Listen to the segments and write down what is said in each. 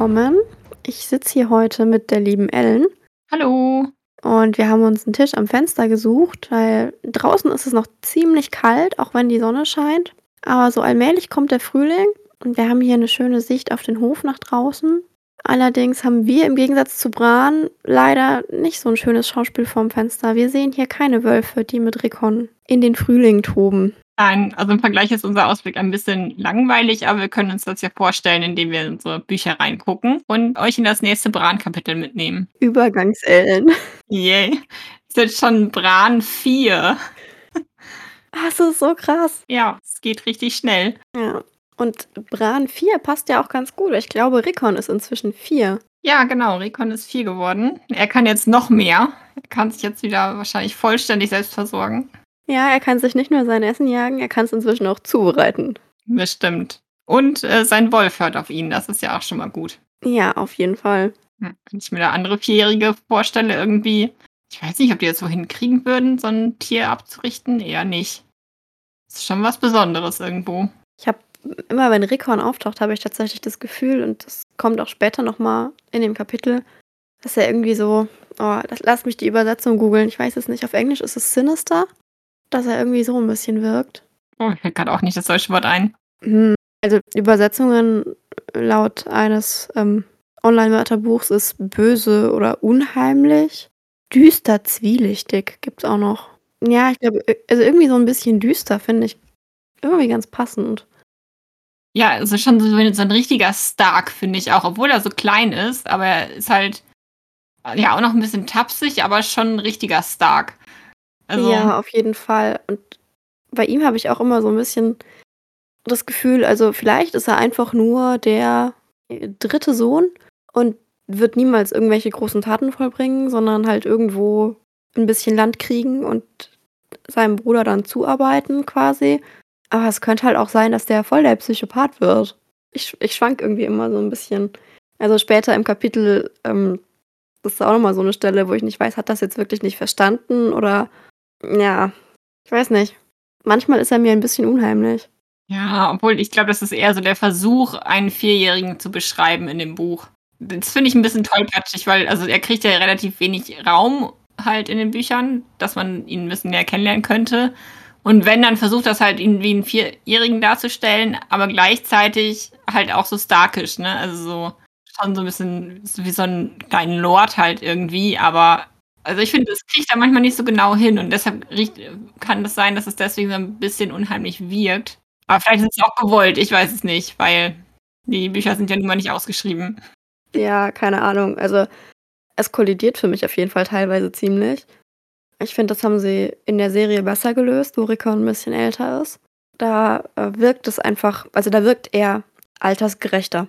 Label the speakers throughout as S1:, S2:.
S1: willkommen. Ich sitze hier heute mit der lieben Ellen
S2: Hallo.
S1: und wir haben uns einen Tisch am Fenster gesucht, weil draußen ist es noch ziemlich kalt, auch wenn die Sonne scheint. Aber so allmählich kommt der Frühling und wir haben hier eine schöne Sicht auf den Hof nach draußen. Allerdings haben wir im Gegensatz zu Bran leider nicht so ein schönes Schauspiel vorm Fenster. Wir sehen hier keine Wölfe, die mit Rickon in den Frühling toben.
S2: Nein, also im Vergleich ist unser Ausblick ein bisschen langweilig, aber wir können uns das ja vorstellen, indem wir in unsere Bücher reingucken und euch in das nächste Bran-Kapitel mitnehmen.
S1: Übergangsellen.
S2: Yay. Ist jetzt schon Bran 4.
S1: Das ist so krass.
S2: Ja, es geht richtig schnell.
S1: Ja. Und Bran 4 passt ja auch ganz gut. Ich glaube, Rickon ist inzwischen 4.
S2: Ja, genau. Recon ist 4 geworden. Er kann jetzt noch mehr. Er kann sich jetzt wieder wahrscheinlich vollständig selbst versorgen.
S1: Ja, er kann sich nicht nur sein Essen jagen, er kann es inzwischen auch zubereiten.
S2: Das stimmt. Und äh, sein Wolf hört auf ihn. Das ist ja auch schon mal gut.
S1: Ja, auf jeden Fall.
S2: Wenn ich mir da andere Vierjährige vorstelle, irgendwie, ich weiß nicht, ob die das so hinkriegen würden, so ein Tier abzurichten. Eher nicht. Das ist schon was Besonderes irgendwo.
S1: Ich habe immer, wenn Rickon auftaucht, habe ich tatsächlich das Gefühl, und das kommt auch später nochmal in dem Kapitel, dass er irgendwie so, oh, das, lass mich die Übersetzung googeln, ich weiß es nicht, auf Englisch ist es Sinister, dass er irgendwie so ein bisschen wirkt.
S2: Oh, mir fällt gerade auch nicht das deutsche Wort ein.
S1: Hm, Also Übersetzungen laut eines ähm, Online-Wörterbuchs ist böse oder unheimlich. Düster, zwielichtig gibt's auch noch. Ja, ich glaube, äh, also irgendwie so ein bisschen düster finde ich irgendwie ganz passend.
S2: Ja, also schon so, so ein richtiger Stark, finde ich auch, obwohl er so klein ist, aber er ist halt ja auch noch ein bisschen tapsig, aber schon ein richtiger Stark. Also,
S1: Ja, auf jeden Fall. Und bei ihm habe ich auch immer so ein bisschen das Gefühl, also vielleicht ist er einfach nur der äh, dritte Sohn und wird niemals irgendwelche großen Taten vollbringen, sondern halt irgendwo ein bisschen Land kriegen und seinem Bruder dann zuarbeiten quasi. Aber es könnte halt auch sein, dass der voll der Psychopath wird. Ich, ich schwank irgendwie immer so ein bisschen. Also später im Kapitel, ähm, das ist auch nochmal so eine Stelle, wo ich nicht weiß, hat das jetzt wirklich nicht verstanden oder ja, ich weiß nicht. Manchmal ist er mir ein bisschen unheimlich.
S2: ja, obwohl ich glaube, das ist eher so der Versuch, einen Vierjährigen zu beschreiben in dem Buch. Das finde ich ein bisschen tollpatschig, weil also er kriegt ja relativ wenig Raum halt in den Büchern, dass man ihn ein bisschen näher kennenlernen könnte. Und wenn, dann versucht das halt, ihn wie einen Vierjährigen darzustellen, aber gleichzeitig halt auch so starkisch, ne? Also so schon so ein bisschen wie so ein kleinen Lord halt irgendwie, aber also ich finde, das kriegt er manchmal nicht so genau hin und deshalb kann das sein, dass es deswegen so ein bisschen unheimlich wirkt. Aber vielleicht ist es auch gewollt, ich weiß es nicht, weil die Bücher sind ja nun mal nicht ausgeschrieben.
S1: Ja, keine Ahnung. Also es kollidiert für mich auf jeden Fall teilweise ziemlich. Ich finde, das haben sie in der Serie besser gelöst, wo Rickon ein bisschen älter ist. Da äh, wirkt es einfach, also da wirkt er altersgerechter.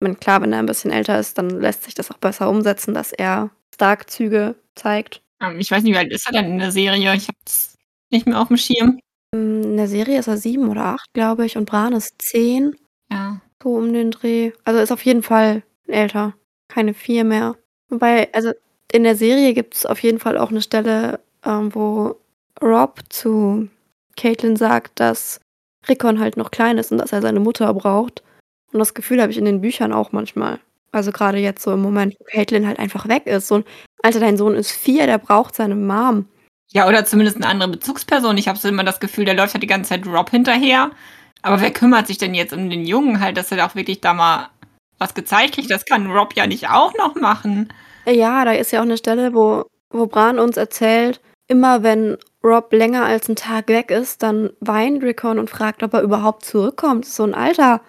S1: Ich meine, klar, wenn er ein bisschen älter ist, dann lässt sich das auch besser umsetzen, dass er Stark-Züge zeigt.
S2: Ähm, Ich weiß nicht, wie alt ist er denn in der Serie? Ich habe es nicht mehr auf dem Schirm.
S1: Mm, In der Serie ist er sieben oder acht, glaube ich, und Bran ist zehn,
S2: Ja.
S1: so um den Dreh. Also ist auf jeden Fall älter. Keine vier mehr. Wobei, also in der Serie gibt es auf jeden Fall auch eine Stelle, ähm, wo Rob zu Caitlin sagt, dass Rickon halt noch klein ist und dass er seine Mutter braucht. Und das Gefühl habe ich in den Büchern auch manchmal. Also gerade jetzt so im Moment, wo Caitlin halt einfach weg ist. So ein, Alter, dein Sohn ist vier, der braucht seine Mom.
S2: Ja, oder zumindest eine andere Bezugsperson. Ich habe so immer das Gefühl, der läuft halt die ganze Zeit Rob hinterher. Aber wer kümmert sich denn jetzt um den Jungen halt, dass er da auch wirklich da mal was gezeigt kriegt? Das kann Rob ja nicht auch noch machen.
S1: Ja, da ist ja auch eine Stelle, wo, wo Bran uns erzählt, immer wenn Rob länger als einen Tag weg ist, dann weint Rickon und fragt, ob er überhaupt zurückkommt. So ein Alter,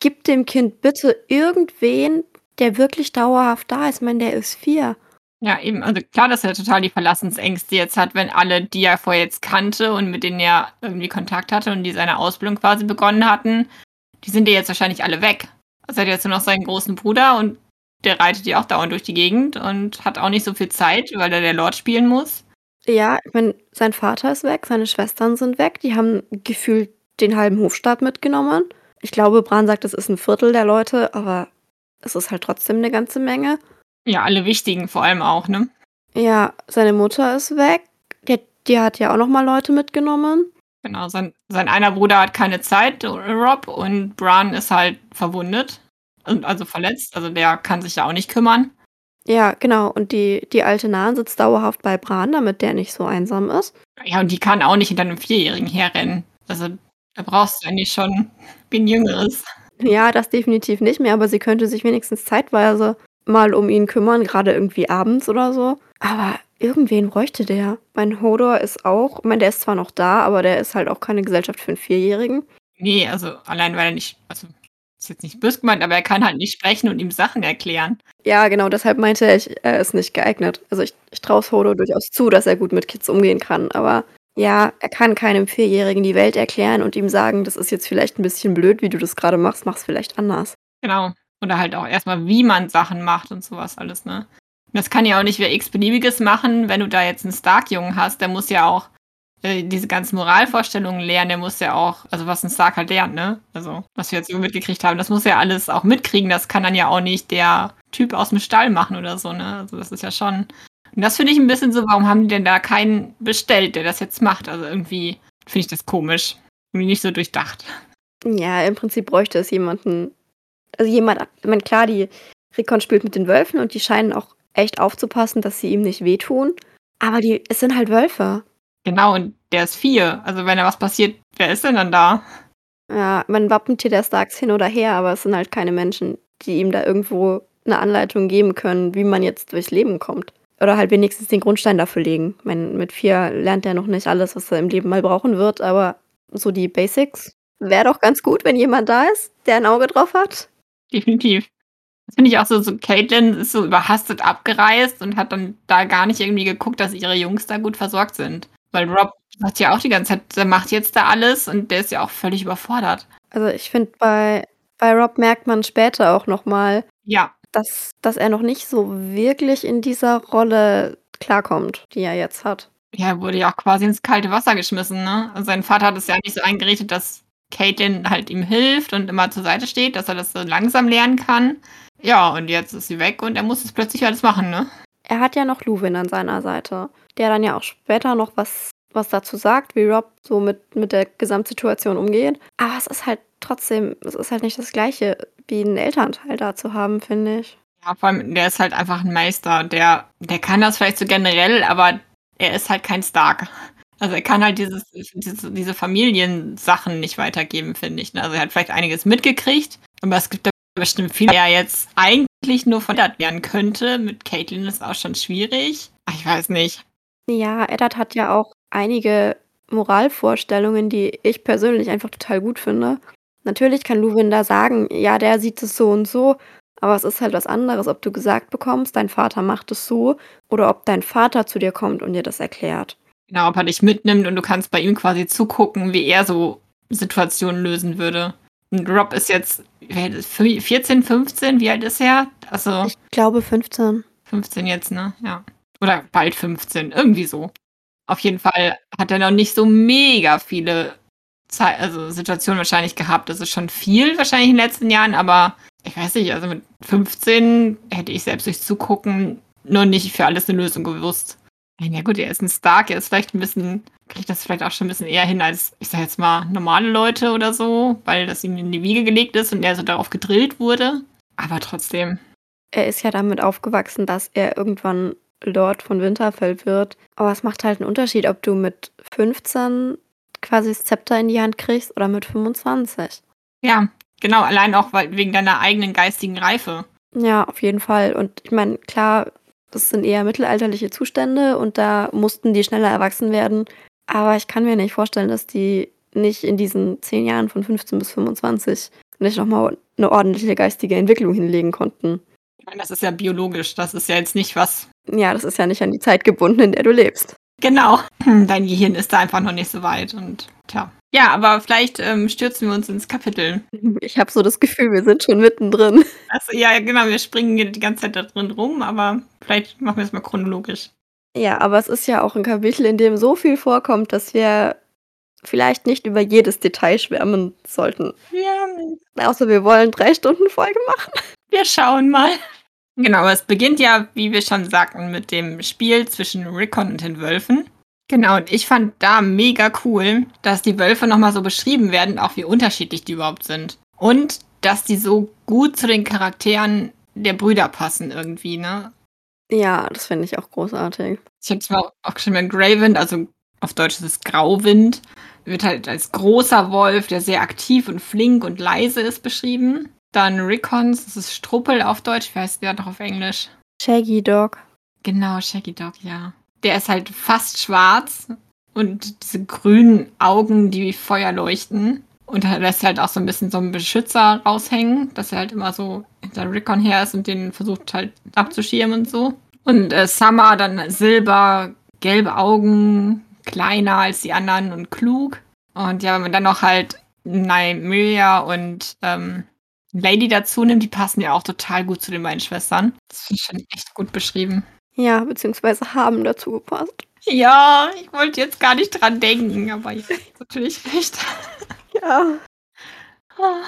S1: gib dem Kind bitte irgendwen, der wirklich dauerhaft da ist. Ich meine, der ist vier.
S2: Ja, eben, also klar, dass er total die Verlassensängste jetzt hat, wenn alle, die er vorher jetzt kannte und mit denen er irgendwie Kontakt hatte und die seine Ausbildung quasi begonnen hatten, die sind ja jetzt wahrscheinlich alle weg. Also er hat jetzt nur noch seinen großen Bruder und der reitet ja auch dauernd durch die Gegend und hat auch nicht so viel Zeit, weil er der Lord spielen muss.
S1: Ja, ich meine, sein Vater ist weg, seine Schwestern sind weg, die haben gefühlt den halben Hofstaat mitgenommen. Ich glaube, Bran sagt, es ist ein Viertel der Leute, aber es ist halt trotzdem eine ganze Menge.
S2: Ja, alle wichtigen vor allem auch, ne?
S1: Ja, seine Mutter ist weg. Die, die hat ja auch noch mal Leute mitgenommen.
S2: Genau, sein, sein einer Bruder hat keine Zeit, Rob, und Bran ist halt verwundet. also verletzt. Also der kann sich ja auch nicht kümmern.
S1: Ja, genau. Und die, die alte Nahen sitzt dauerhaft bei Bran, damit der nicht so einsam ist.
S2: Ja, und die kann auch nicht hinter einem Vierjährigen herrennen. Also da brauchst du eigentlich schon ein Jüngeres.
S1: Ja, das definitiv nicht mehr, aber sie könnte sich wenigstens zeitweise mal um ihn kümmern, gerade irgendwie abends oder so. Aber irgendwen bräuchte der. Mein Hodor ist auch, ich meine, der ist zwar noch da, aber der ist halt auch keine Gesellschaft für einen Vierjährigen.
S2: Nee, also allein weil er nicht, also ist jetzt nicht böse gemeint, aber er kann halt nicht sprechen und ihm Sachen erklären.
S1: Ja, genau, deshalb meinte ich, er ist nicht geeignet. Also ich, ich traue Hodor durchaus zu, dass er gut mit Kids umgehen kann, aber ja, er kann keinem Vierjährigen die Welt erklären und ihm sagen, das ist jetzt vielleicht ein bisschen blöd, wie du das gerade machst, mach's vielleicht anders.
S2: Genau. Oder halt auch erstmal, wie man Sachen macht und sowas alles, ne? Das kann ja auch nicht wer x-beliebiges machen, wenn du da jetzt einen Stark-Jungen hast, der muss ja auch äh, diese ganzen Moralvorstellungen lernen, der muss ja auch, also was ein Stark halt lernt, ne? Also, was wir jetzt so mitgekriegt haben, das muss ja alles auch mitkriegen, das kann dann ja auch nicht der Typ aus dem Stall machen oder so, ne? Also, das ist ja schon. Und das finde ich ein bisschen so, warum haben die denn da keinen bestellt, der das jetzt macht? Also, irgendwie finde ich das komisch. Irgendwie nicht so durchdacht.
S1: Ja, im Prinzip bräuchte es jemanden, also jemand, ich meine, klar, die Recon spielt mit den Wölfen und die scheinen auch echt aufzupassen, dass sie ihm nicht wehtun. Aber die, es sind halt Wölfe.
S2: Genau, und der ist vier. Also wenn da was passiert, wer ist denn dann da?
S1: Ja, man Wappentier der Starks hin oder her, aber es sind halt keine Menschen, die ihm da irgendwo eine Anleitung geben können, wie man jetzt durchs Leben kommt. Oder halt wenigstens den Grundstein dafür legen. Ich meine, mit vier lernt er noch nicht alles, was er im Leben mal brauchen wird, aber so die Basics wäre doch ganz gut, wenn jemand da ist, der ein Auge drauf hat.
S2: Definitiv. Das finde ich auch so, so Caitlin ist so überhastet abgereist und hat dann da gar nicht irgendwie geguckt, dass ihre Jungs da gut versorgt sind. Weil Rob sagt ja auch die ganze Zeit, der macht jetzt da alles und der ist ja auch völlig überfordert.
S1: Also ich finde, bei, bei Rob merkt man später auch nochmal,
S2: ja.
S1: Dass, dass er noch nicht so wirklich in dieser Rolle klarkommt, die er jetzt hat.
S2: Ja, er wurde ja auch quasi ins kalte Wasser geschmissen, ne? Also sein Vater hat es ja nicht so eingerichtet, dass Caitlin halt ihm hilft und immer zur Seite steht, dass er das so langsam lernen kann. Ja, und jetzt ist sie weg und er muss es plötzlich alles machen, ne?
S1: Er hat ja noch Luwin an seiner Seite, der dann ja auch später noch was, was dazu sagt, wie Rob so mit, mit der Gesamtsituation umgeht. Aber es ist halt trotzdem, es ist halt nicht das Gleiche, wie einen Elternteil da zu haben, finde ich.
S2: Ja, vor allem, der ist halt einfach ein Meister. Der, der kann das vielleicht so generell, aber er ist halt kein Stark. Also er kann halt dieses, diese, diese Familiensachen nicht weitergeben, finde ich. Ne? Also er hat vielleicht einiges mitgekriegt, aber es gibt da bestimmt viel, der jetzt eigentlich nur verändert werden könnte. Mit Caitlin ist auch schon schwierig. Ich weiß nicht.
S1: Ja, Eddard hat ja auch einige Moralvorstellungen, die ich persönlich einfach total gut finde. Natürlich kann Luwin da sagen, ja, der sieht es so und so, aber es ist halt was anderes, ob du gesagt bekommst, dein Vater macht es so, oder ob dein Vater zu dir kommt und dir das erklärt.
S2: Genau, ob er dich mitnimmt und du kannst bei ihm quasi zugucken, wie er so Situationen lösen würde. Und Rob ist jetzt 14, 15, wie alt ist er? Also,
S1: ich glaube 15.
S2: 15 jetzt, ne? Ja. Oder bald 15, irgendwie so. Auf jeden Fall hat er noch nicht so mega viele Zeit, also Situationen wahrscheinlich gehabt. Das ist schon viel wahrscheinlich in den letzten Jahren, aber ich weiß nicht, also mit 15 hätte ich selbst durch Zugucken nur nicht für alles eine Lösung gewusst. Ja gut, er ist ein Stark, er ist vielleicht ein bisschen, kriegt das vielleicht auch schon ein bisschen eher hin als, ich sag jetzt mal, normale Leute oder so, weil das ihm in die Wiege gelegt ist und er so darauf gedrillt wurde. Aber trotzdem.
S1: Er ist ja damit aufgewachsen, dass er irgendwann Lord von Winterfell wird. Aber es macht halt einen Unterschied, ob du mit 15 quasi das Zepter in die Hand kriegst oder mit 25.
S2: Ja, genau, allein auch wegen deiner eigenen geistigen Reife.
S1: Ja, auf jeden Fall. Und ich meine, klar, das sind eher mittelalterliche Zustände und da mussten die schneller erwachsen werden. Aber ich kann mir nicht vorstellen, dass die nicht in diesen zehn Jahren von 15 bis 25 nicht nochmal eine ordentliche geistige Entwicklung hinlegen konnten.
S2: Ich meine, das ist ja biologisch, das ist ja jetzt nicht was.
S1: Ja, das ist ja nicht an die Zeit gebunden, in der du lebst.
S2: Genau. Dein Gehirn ist da einfach noch nicht so weit und tja. Ja, aber vielleicht ähm, stürzen wir uns ins Kapitel.
S1: Ich habe so das Gefühl, wir sind schon mittendrin.
S2: Also, ja, genau, wir springen die ganze Zeit da drin rum, aber vielleicht machen wir es mal chronologisch.
S1: Ja, aber es ist ja auch ein Kapitel, in dem so viel vorkommt, dass wir vielleicht nicht über jedes Detail schwärmen sollten.
S2: Ja.
S1: Außer wir wollen drei Stunden Folge machen.
S2: Wir schauen mal. Genau, es beginnt ja, wie wir schon sagten, mit dem Spiel zwischen Rickon und den Wölfen. Genau, und ich fand da mega cool, dass die Wölfe nochmal so beschrieben werden, auch wie unterschiedlich die überhaupt sind. Und dass die so gut zu den Charakteren der Brüder passen irgendwie, ne?
S1: Ja, das finde ich auch großartig.
S2: Ich habe zwar auch schon mal Greywind, also auf Deutsch ist es Grauwind, wird halt als großer Wolf, der sehr aktiv und flink und leise ist, beschrieben. Dann Rickons, das ist Struppel auf Deutsch, wie heißt der noch auf Englisch?
S1: Shaggy Dog.
S2: Genau, Shaggy Dog, ja. Der ist halt fast schwarz und diese grünen Augen, die wie Feuer leuchten. Und er lässt halt auch so ein bisschen so einen Beschützer raushängen, dass er halt immer so hinter Rickon her ist und den versucht halt abzuschirmen und so. Und äh, Summer dann Silber, gelbe Augen, kleiner als die anderen und klug. Und ja, wenn man dann noch halt Nymeria und ähm, Lady dazu nimmt, die passen ja auch total gut zu den beiden Schwestern. Das finde ich schon echt gut beschrieben.
S1: Ja, beziehungsweise haben dazu gepasst.
S2: Ja, ich wollte jetzt gar nicht dran denken, aber ich habe natürlich recht.
S1: Ja.
S2: Oh,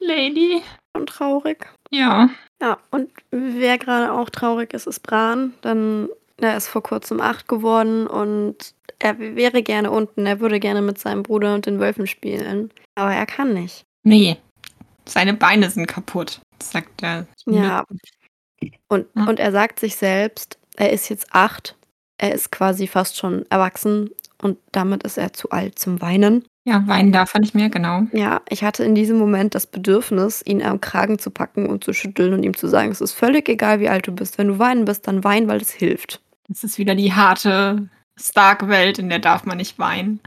S2: Lady.
S1: Und traurig.
S2: Ja.
S1: Ja, und wer gerade auch traurig ist, ist Bran. Dann, er ist vor kurzem acht geworden und er wäre gerne unten. Er würde gerne mit seinem Bruder und den Wölfen spielen. Aber er kann nicht.
S2: Nee. Seine Beine sind kaputt, sagt er.
S1: Ja. Und,
S2: Ja.
S1: und er sagt sich selbst, er ist jetzt acht. Er ist quasi fast schon erwachsen und damit ist er zu alt zum Weinen.
S2: Ja, weinen darf er nicht mehr, genau.
S1: Ja, ich hatte in diesem Moment das Bedürfnis, ihn am Kragen zu packen und zu schütteln und ihm zu sagen, es ist völlig egal, wie alt du bist. Wenn du weinen bist, dann wein, weil es hilft.
S2: Das ist wieder die harte Stark-Welt, in der darf man nicht weinen.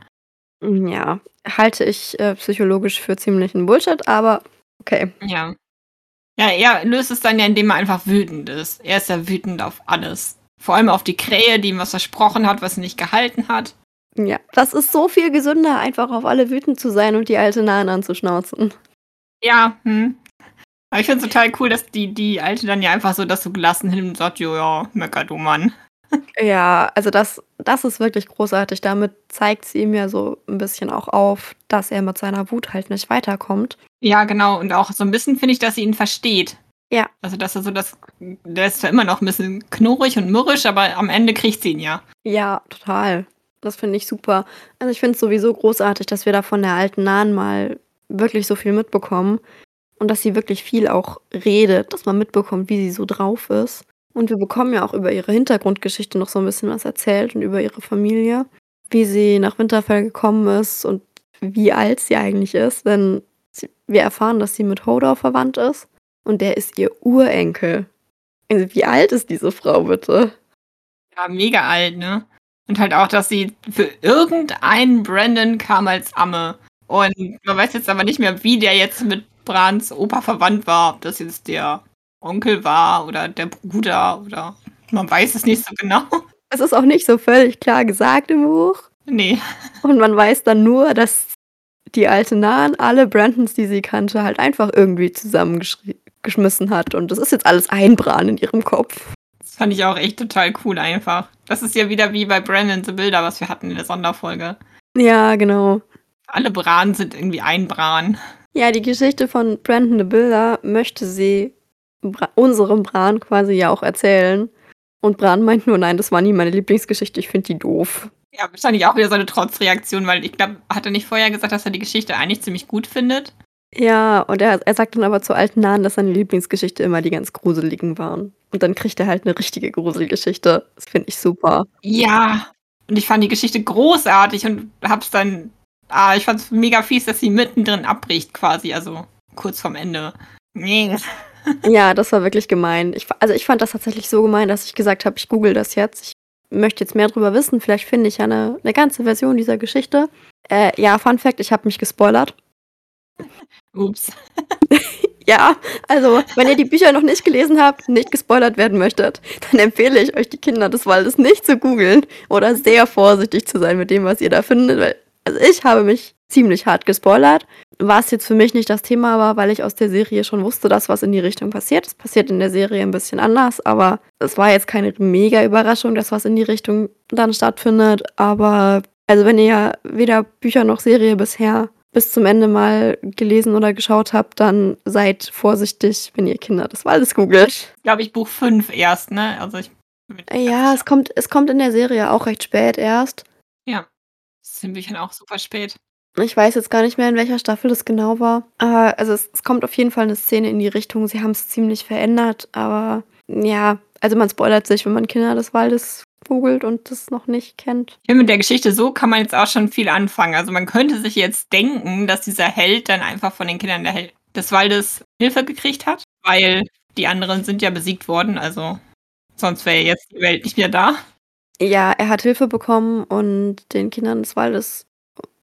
S1: Ja, halte ich äh, psychologisch für ziemlichen Bullshit, aber okay.
S2: Ja. Ja, er löst es dann ja, indem er einfach wütend ist. Er ist ja wütend auf alles. Vor allem auf die Krähe, die ihm was versprochen hat, was er nicht gehalten hat.
S1: Ja, das ist so viel gesünder, einfach auf alle wütend zu sein und die alte Nahen anzuschnauzen.
S2: Ja, hm. Aber ich finde es total cool, dass die, die Alte dann ja einfach so das so gelassen hin und sagt, jo, ja, mecker du Mann.
S1: Ja, also das, das ist wirklich großartig. Damit zeigt sie ihm ja so ein bisschen auch auf, dass er mit seiner Wut halt nicht weiterkommt.
S2: Ja, genau. Und auch so ein bisschen finde ich, dass sie ihn versteht.
S1: Ja.
S2: Also, dass er so das. Der ist zwar immer noch ein bisschen knurrig und mürrisch, aber am Ende kriegt sie ihn ja.
S1: Ja, total. Das finde ich super. Also ich finde es sowieso großartig, dass wir da von der alten Nahen mal wirklich so viel mitbekommen. Und dass sie wirklich viel auch redet, dass man mitbekommt, wie sie so drauf ist. Und wir bekommen ja auch über ihre Hintergrundgeschichte noch so ein bisschen was erzählt und über ihre Familie. Wie sie nach Winterfell gekommen ist und wie alt sie eigentlich ist. Denn wir erfahren, dass sie mit Hodor verwandt ist. Und der ist ihr Urenkel. Also wie alt ist diese Frau bitte?
S2: Ja, mega alt, ne? Und halt auch, dass sie für irgendeinen Brandon kam als Amme. Und man weiß jetzt aber nicht mehr, wie der jetzt mit Brans Opa verwandt war. Ob das jetzt der Onkel war oder der Bruder oder man weiß es nicht so genau.
S1: Es ist auch nicht so völlig klar gesagt im Buch.
S2: Nee.
S1: Und man weiß dann nur, dass die alte Nahen alle Brandons, die sie kannte, halt einfach irgendwie zusammengeschmissen hat. Und das ist jetzt alles ein Bran in ihrem Kopf.
S2: Das fand ich auch echt total cool einfach. Das ist ja wieder wie bei Brandon the Builder, was wir hatten in der Sonderfolge.
S1: Ja, genau.
S2: Alle Bran sind irgendwie ein Bran.
S1: Ja, die Geschichte von Brandon the Builder möchte sie Bra unserem Bran quasi ja auch erzählen. Und Bran meint nur, nein, das war nie meine Lieblingsgeschichte, ich finde die doof.
S2: Ja, wahrscheinlich auch wieder so eine Trotzreaktion, weil ich glaube, hat er nicht vorher gesagt, dass er die Geschichte eigentlich ziemlich gut findet?
S1: Ja, und er, er sagt dann aber zur alten Nahen, dass seine Lieblingsgeschichte immer die ganz gruseligen waren. Und dann kriegt er halt eine richtige Gruselgeschichte. Das finde ich super.
S2: Ja. Und ich fand die Geschichte großartig und hab's dann. Ah, ich fand's mega fies, dass sie mittendrin abbricht, quasi. Also kurz vorm Ende. Nee.
S1: Ja, das war wirklich gemein. Ich, also ich fand das tatsächlich so gemein, dass ich gesagt habe, ich google das jetzt. Ich möchte jetzt mehr drüber wissen. Vielleicht finde ich ja eine, eine ganze Version dieser Geschichte. Äh, ja, Fun Fact, ich habe mich gespoilert.
S2: Ups.
S1: Ja, also wenn ihr die Bücher noch nicht gelesen habt, nicht gespoilert werden möchtet, dann empfehle ich euch die Kinder des Waldes nicht zu googeln oder sehr vorsichtig zu sein mit dem, was ihr da findet. Weil, also ich habe mich ziemlich hart gespoilert, was jetzt für mich nicht das Thema war, weil ich aus der Serie schon wusste, dass was in die Richtung passiert. Es passiert in der Serie ein bisschen anders, aber es war jetzt keine mega Überraschung, dass was in die Richtung dann stattfindet. Aber also wenn ihr weder Bücher noch Serie bisher bis zum Ende mal gelesen oder geschaut habt, dann seid vorsichtig, wenn ihr Kinder des Waldes googelt.
S2: Glaube ich, Buch 5 erst, ne? Also ich.
S1: Ja, es kommt, es kommt in der Serie auch recht spät erst.
S2: Ja. Das ist in Büchern auch super spät.
S1: Ich weiß jetzt gar nicht mehr, in welcher Staffel das genau war. Aber also es, es kommt auf jeden Fall eine Szene in die Richtung. Sie haben es ziemlich verändert, aber ja, also man spoilert sich, wenn man Kinder des Waldes googelt und das noch nicht kennt.
S2: Ja, mit der Geschichte so kann man jetzt auch schon viel anfangen. Also man könnte sich jetzt denken, dass dieser Held dann einfach von den Kindern Hel des Waldes Hilfe gekriegt hat, weil die anderen sind ja besiegt worden, also sonst wäre jetzt die Welt nicht mehr da.
S1: Ja, er hat Hilfe bekommen und den Kindern des Waldes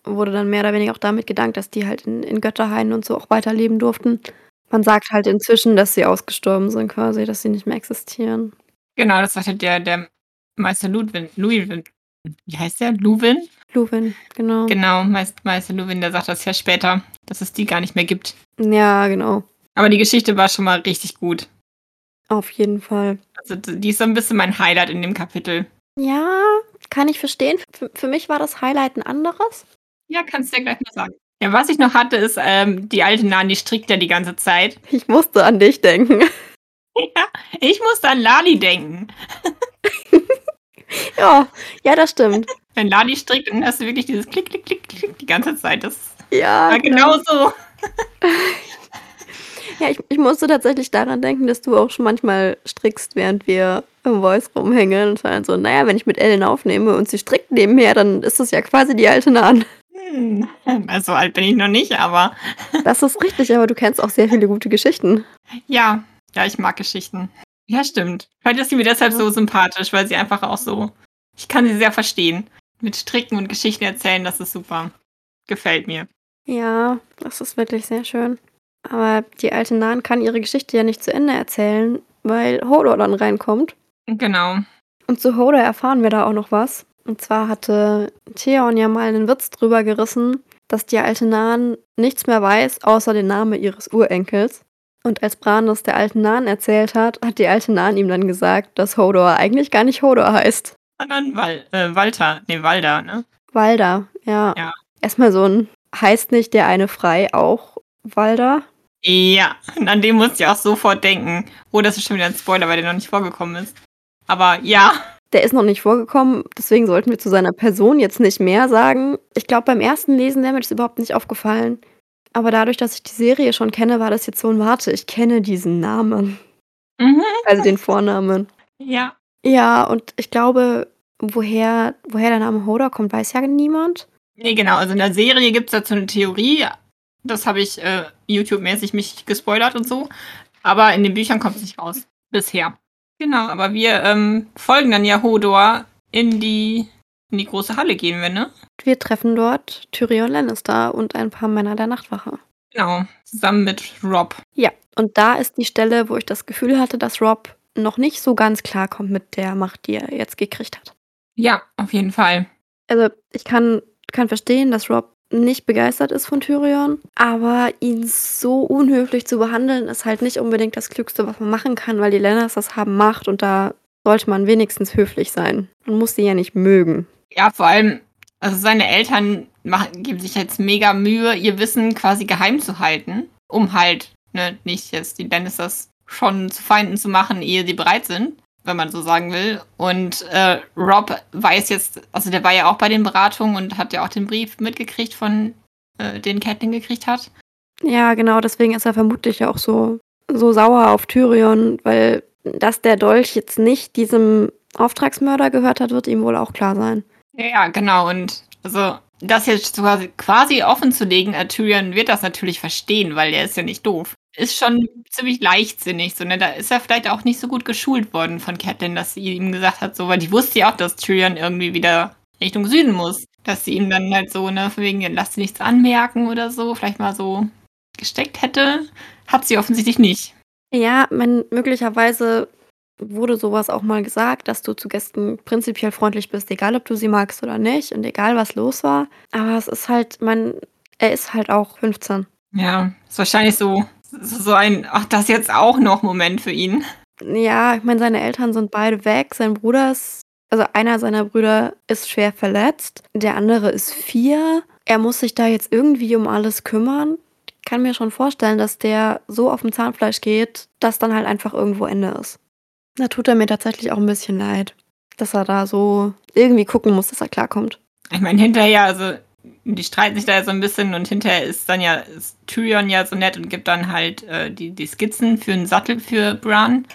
S1: wurde dann mehr oder weniger auch damit gedankt, dass die halt in, in Götterhainen und so auch weiterleben durften. Man sagt halt inzwischen, dass sie ausgestorben sind quasi, dass sie nicht mehr existieren.
S2: Genau, das sagte der, der Meister Ludwin, Louisvin, wie heißt der? Luwin?
S1: Luwin, genau.
S2: Genau, Meister, Meister Luwin, der sagt das ja später, dass es die gar nicht mehr gibt.
S1: Ja, genau.
S2: Aber die Geschichte war schon mal richtig gut.
S1: Auf jeden Fall.
S2: Also die ist so ein bisschen mein Highlight in dem Kapitel.
S1: Ja, kann ich verstehen. Für, für mich war das Highlight ein anderes.
S2: Ja, kannst du ja gleich mal sagen. Ja, was ich noch hatte, ist, ähm, die alte Nani strickt ja die ganze Zeit.
S1: Ich musste an dich denken.
S2: Ja, ich musste an Lali denken.
S1: ja, ja, das stimmt.
S2: Wenn Lali strickt, dann hast du wirklich dieses Klick, Klick, Klick, Klick die ganze Zeit. Das
S1: ja,
S2: war genau so.
S1: ja, ich, ich musste tatsächlich daran denken, dass du auch schon manchmal strickst, während wir im Voice rumhängen. Und dann so, naja, wenn ich mit Ellen aufnehme und sie strickt nebenher, dann ist das ja quasi die alte Nan.
S2: Hm, also alt bin ich noch nicht, aber.
S1: Das ist richtig, aber du kennst auch sehr viele gute Geschichten.
S2: Ja, ja, ich mag Geschichten. Ja, stimmt. Vielleicht ist sie mir deshalb so sympathisch, weil sie einfach auch so. Ich kann sie sehr verstehen. Mit Stricken und Geschichten erzählen, das ist super. Gefällt mir.
S1: Ja, das ist wirklich sehr schön. Aber die alte Nan kann ihre Geschichte ja nicht zu Ende erzählen, weil Hodor dann reinkommt.
S2: Genau.
S1: Und zu Hodor erfahren wir da auch noch was. Und zwar hatte Theon ja mal einen Witz drüber gerissen, dass die alte Nan nichts mehr weiß, außer den Namen ihres Urenkels. Und als Bran das der alten Nan erzählt hat, hat die alte Nan ihm dann gesagt, dass Hodor eigentlich gar nicht Hodor heißt.
S2: Sondern Wal äh, Walter, nee, Walda, ne?
S1: Walda, ja.
S2: Ja.
S1: Erstmal so ein, heißt nicht der eine frei auch Walda?
S2: Ja, an dem musste ich auch sofort denken. Oh, das ist schon wieder ein Spoiler, weil der noch nicht vorgekommen ist. Aber ja.
S1: Der ist noch nicht vorgekommen, deswegen sollten wir zu seiner Person jetzt nicht mehr sagen. Ich glaube, beim ersten Lesen wäre mir das überhaupt nicht aufgefallen. Aber dadurch, dass ich die Serie schon kenne, war das jetzt so ein Warte, ich kenne diesen Namen.
S2: Mhm.
S1: Also den Vornamen.
S2: Ja.
S1: Ja, und ich glaube, woher, woher der Name Hodor kommt, weiß ja niemand.
S2: Nee, genau. Also in der Serie gibt es dazu eine Theorie. Das habe ich äh, YouTube-mäßig mich gespoilert und so. Aber in den Büchern kommt es nicht raus. Bisher. Genau, aber wir ähm, folgen dann ja Hodor in die, in die große Halle gehen wir, ne?
S1: Wir treffen dort Tyrion Lannister und ein paar Männer der Nachtwache.
S2: Genau, zusammen mit Rob.
S1: Ja, und da ist die Stelle, wo ich das Gefühl hatte, dass Rob noch nicht so ganz klarkommt mit der Macht, die er jetzt gekriegt hat.
S2: Ja, auf jeden Fall.
S1: Also ich kann, kann verstehen, dass Rob nicht begeistert ist von Tyrion, aber ihn so unhöflich zu behandeln, ist halt nicht unbedingt das Klügste, was man machen kann, weil die Lannisters haben Macht und da sollte man wenigstens höflich sein. Man muss sie ja nicht mögen.
S2: Ja, vor allem, also seine Eltern machen, geben sich jetzt mega Mühe, ihr Wissen quasi geheim zu halten, um halt ne, nicht jetzt die Lannisters schon zu Feinden zu machen, ehe sie bereit sind wenn man so sagen will. Und äh, Rob weiß jetzt, also der war ja auch bei den Beratungen und hat ja auch den Brief mitgekriegt von äh, den Catelyn gekriegt hat.
S1: Ja, genau, deswegen ist er vermutlich auch so, so sauer auf Tyrion, weil dass der Dolch jetzt nicht diesem Auftragsmörder gehört hat, wird ihm wohl auch klar sein.
S2: Ja, genau. Und also das jetzt quasi, quasi offen zu legen, äh, Tyrion wird das natürlich verstehen, weil er ist ja nicht doof ist schon ziemlich leichtsinnig. So, ne? Da ist er vielleicht auch nicht so gut geschult worden von Catelyn, dass sie ihm gesagt hat, so, weil die wusste ja auch, dass Tyrion irgendwie wieder Richtung Süden muss. Dass sie ihm dann halt so, ne, von wegen, lass sie nichts anmerken oder so, vielleicht mal so gesteckt hätte. Hat sie offensichtlich nicht.
S1: Ja, man, möglicherweise wurde sowas auch mal gesagt, dass du zu Gästen prinzipiell freundlich bist, egal ob du sie magst oder nicht und egal was los war. Aber es ist halt, man, er ist halt auch 15.
S2: Ja, ist wahrscheinlich so so ein, ach, das jetzt auch noch Moment für ihn.
S1: Ja, ich meine, seine Eltern sind beide weg. Sein Bruder ist, also einer seiner Brüder ist schwer verletzt. Der andere ist vier. Er muss sich da jetzt irgendwie um alles kümmern. Ich kann mir schon vorstellen, dass der so auf dem Zahnfleisch geht, dass dann halt einfach irgendwo Ende ist. Da tut er mir tatsächlich auch ein bisschen leid, dass er da so irgendwie gucken muss, dass er klarkommt.
S2: Ich meine, hinterher, also Die streiten sich da ja so ein bisschen und hinterher ist dann ja ist Tyrion ja so nett und gibt dann halt äh, die, die Skizzen für einen Sattel für Bran,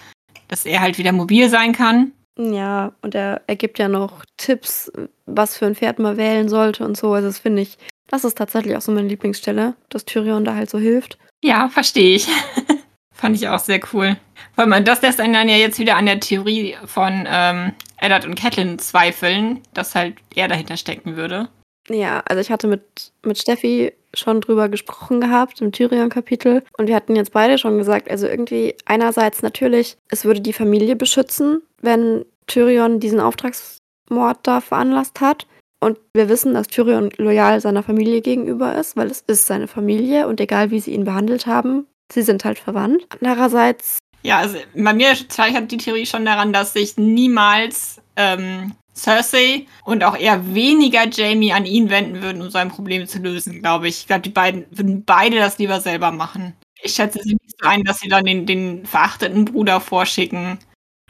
S2: dass er halt wieder mobil sein kann.
S1: Ja, und er, er gibt ja noch Tipps, was für ein Pferd man wählen sollte und so. Also das finde ich, das ist tatsächlich auch so meine Lieblingsstelle, dass Tyrion da halt so hilft.
S2: Ja, verstehe ich. Fand ich auch sehr cool. Weil man das lässt einen dann ja jetzt wieder an der Theorie von ähm, Eddard und Catelyn zweifeln, dass halt er dahinter stecken würde.
S1: Ja, also ich hatte mit, mit Steffi schon drüber gesprochen gehabt im Tyrion-Kapitel und wir hatten jetzt beide schon gesagt, also irgendwie einerseits natürlich, es würde die Familie beschützen, wenn Tyrion diesen Auftragsmord da veranlasst hat. Und wir wissen, dass Tyrion loyal seiner Familie gegenüber ist, weil es ist seine Familie und egal wie sie ihn behandelt haben, sie sind halt verwandt. Andererseits.
S2: Ja, also bei mir zweifelt die Theorie schon daran, dass sich niemals ähm, Cersei und auch eher weniger Jamie an ihn wenden würden, um sein Problem zu lösen, glaube ich. Ich glaube, die beiden würden beide das lieber selber machen. Ich schätze sie nicht so ein, dass sie dann den, den verachteten Bruder vorschicken.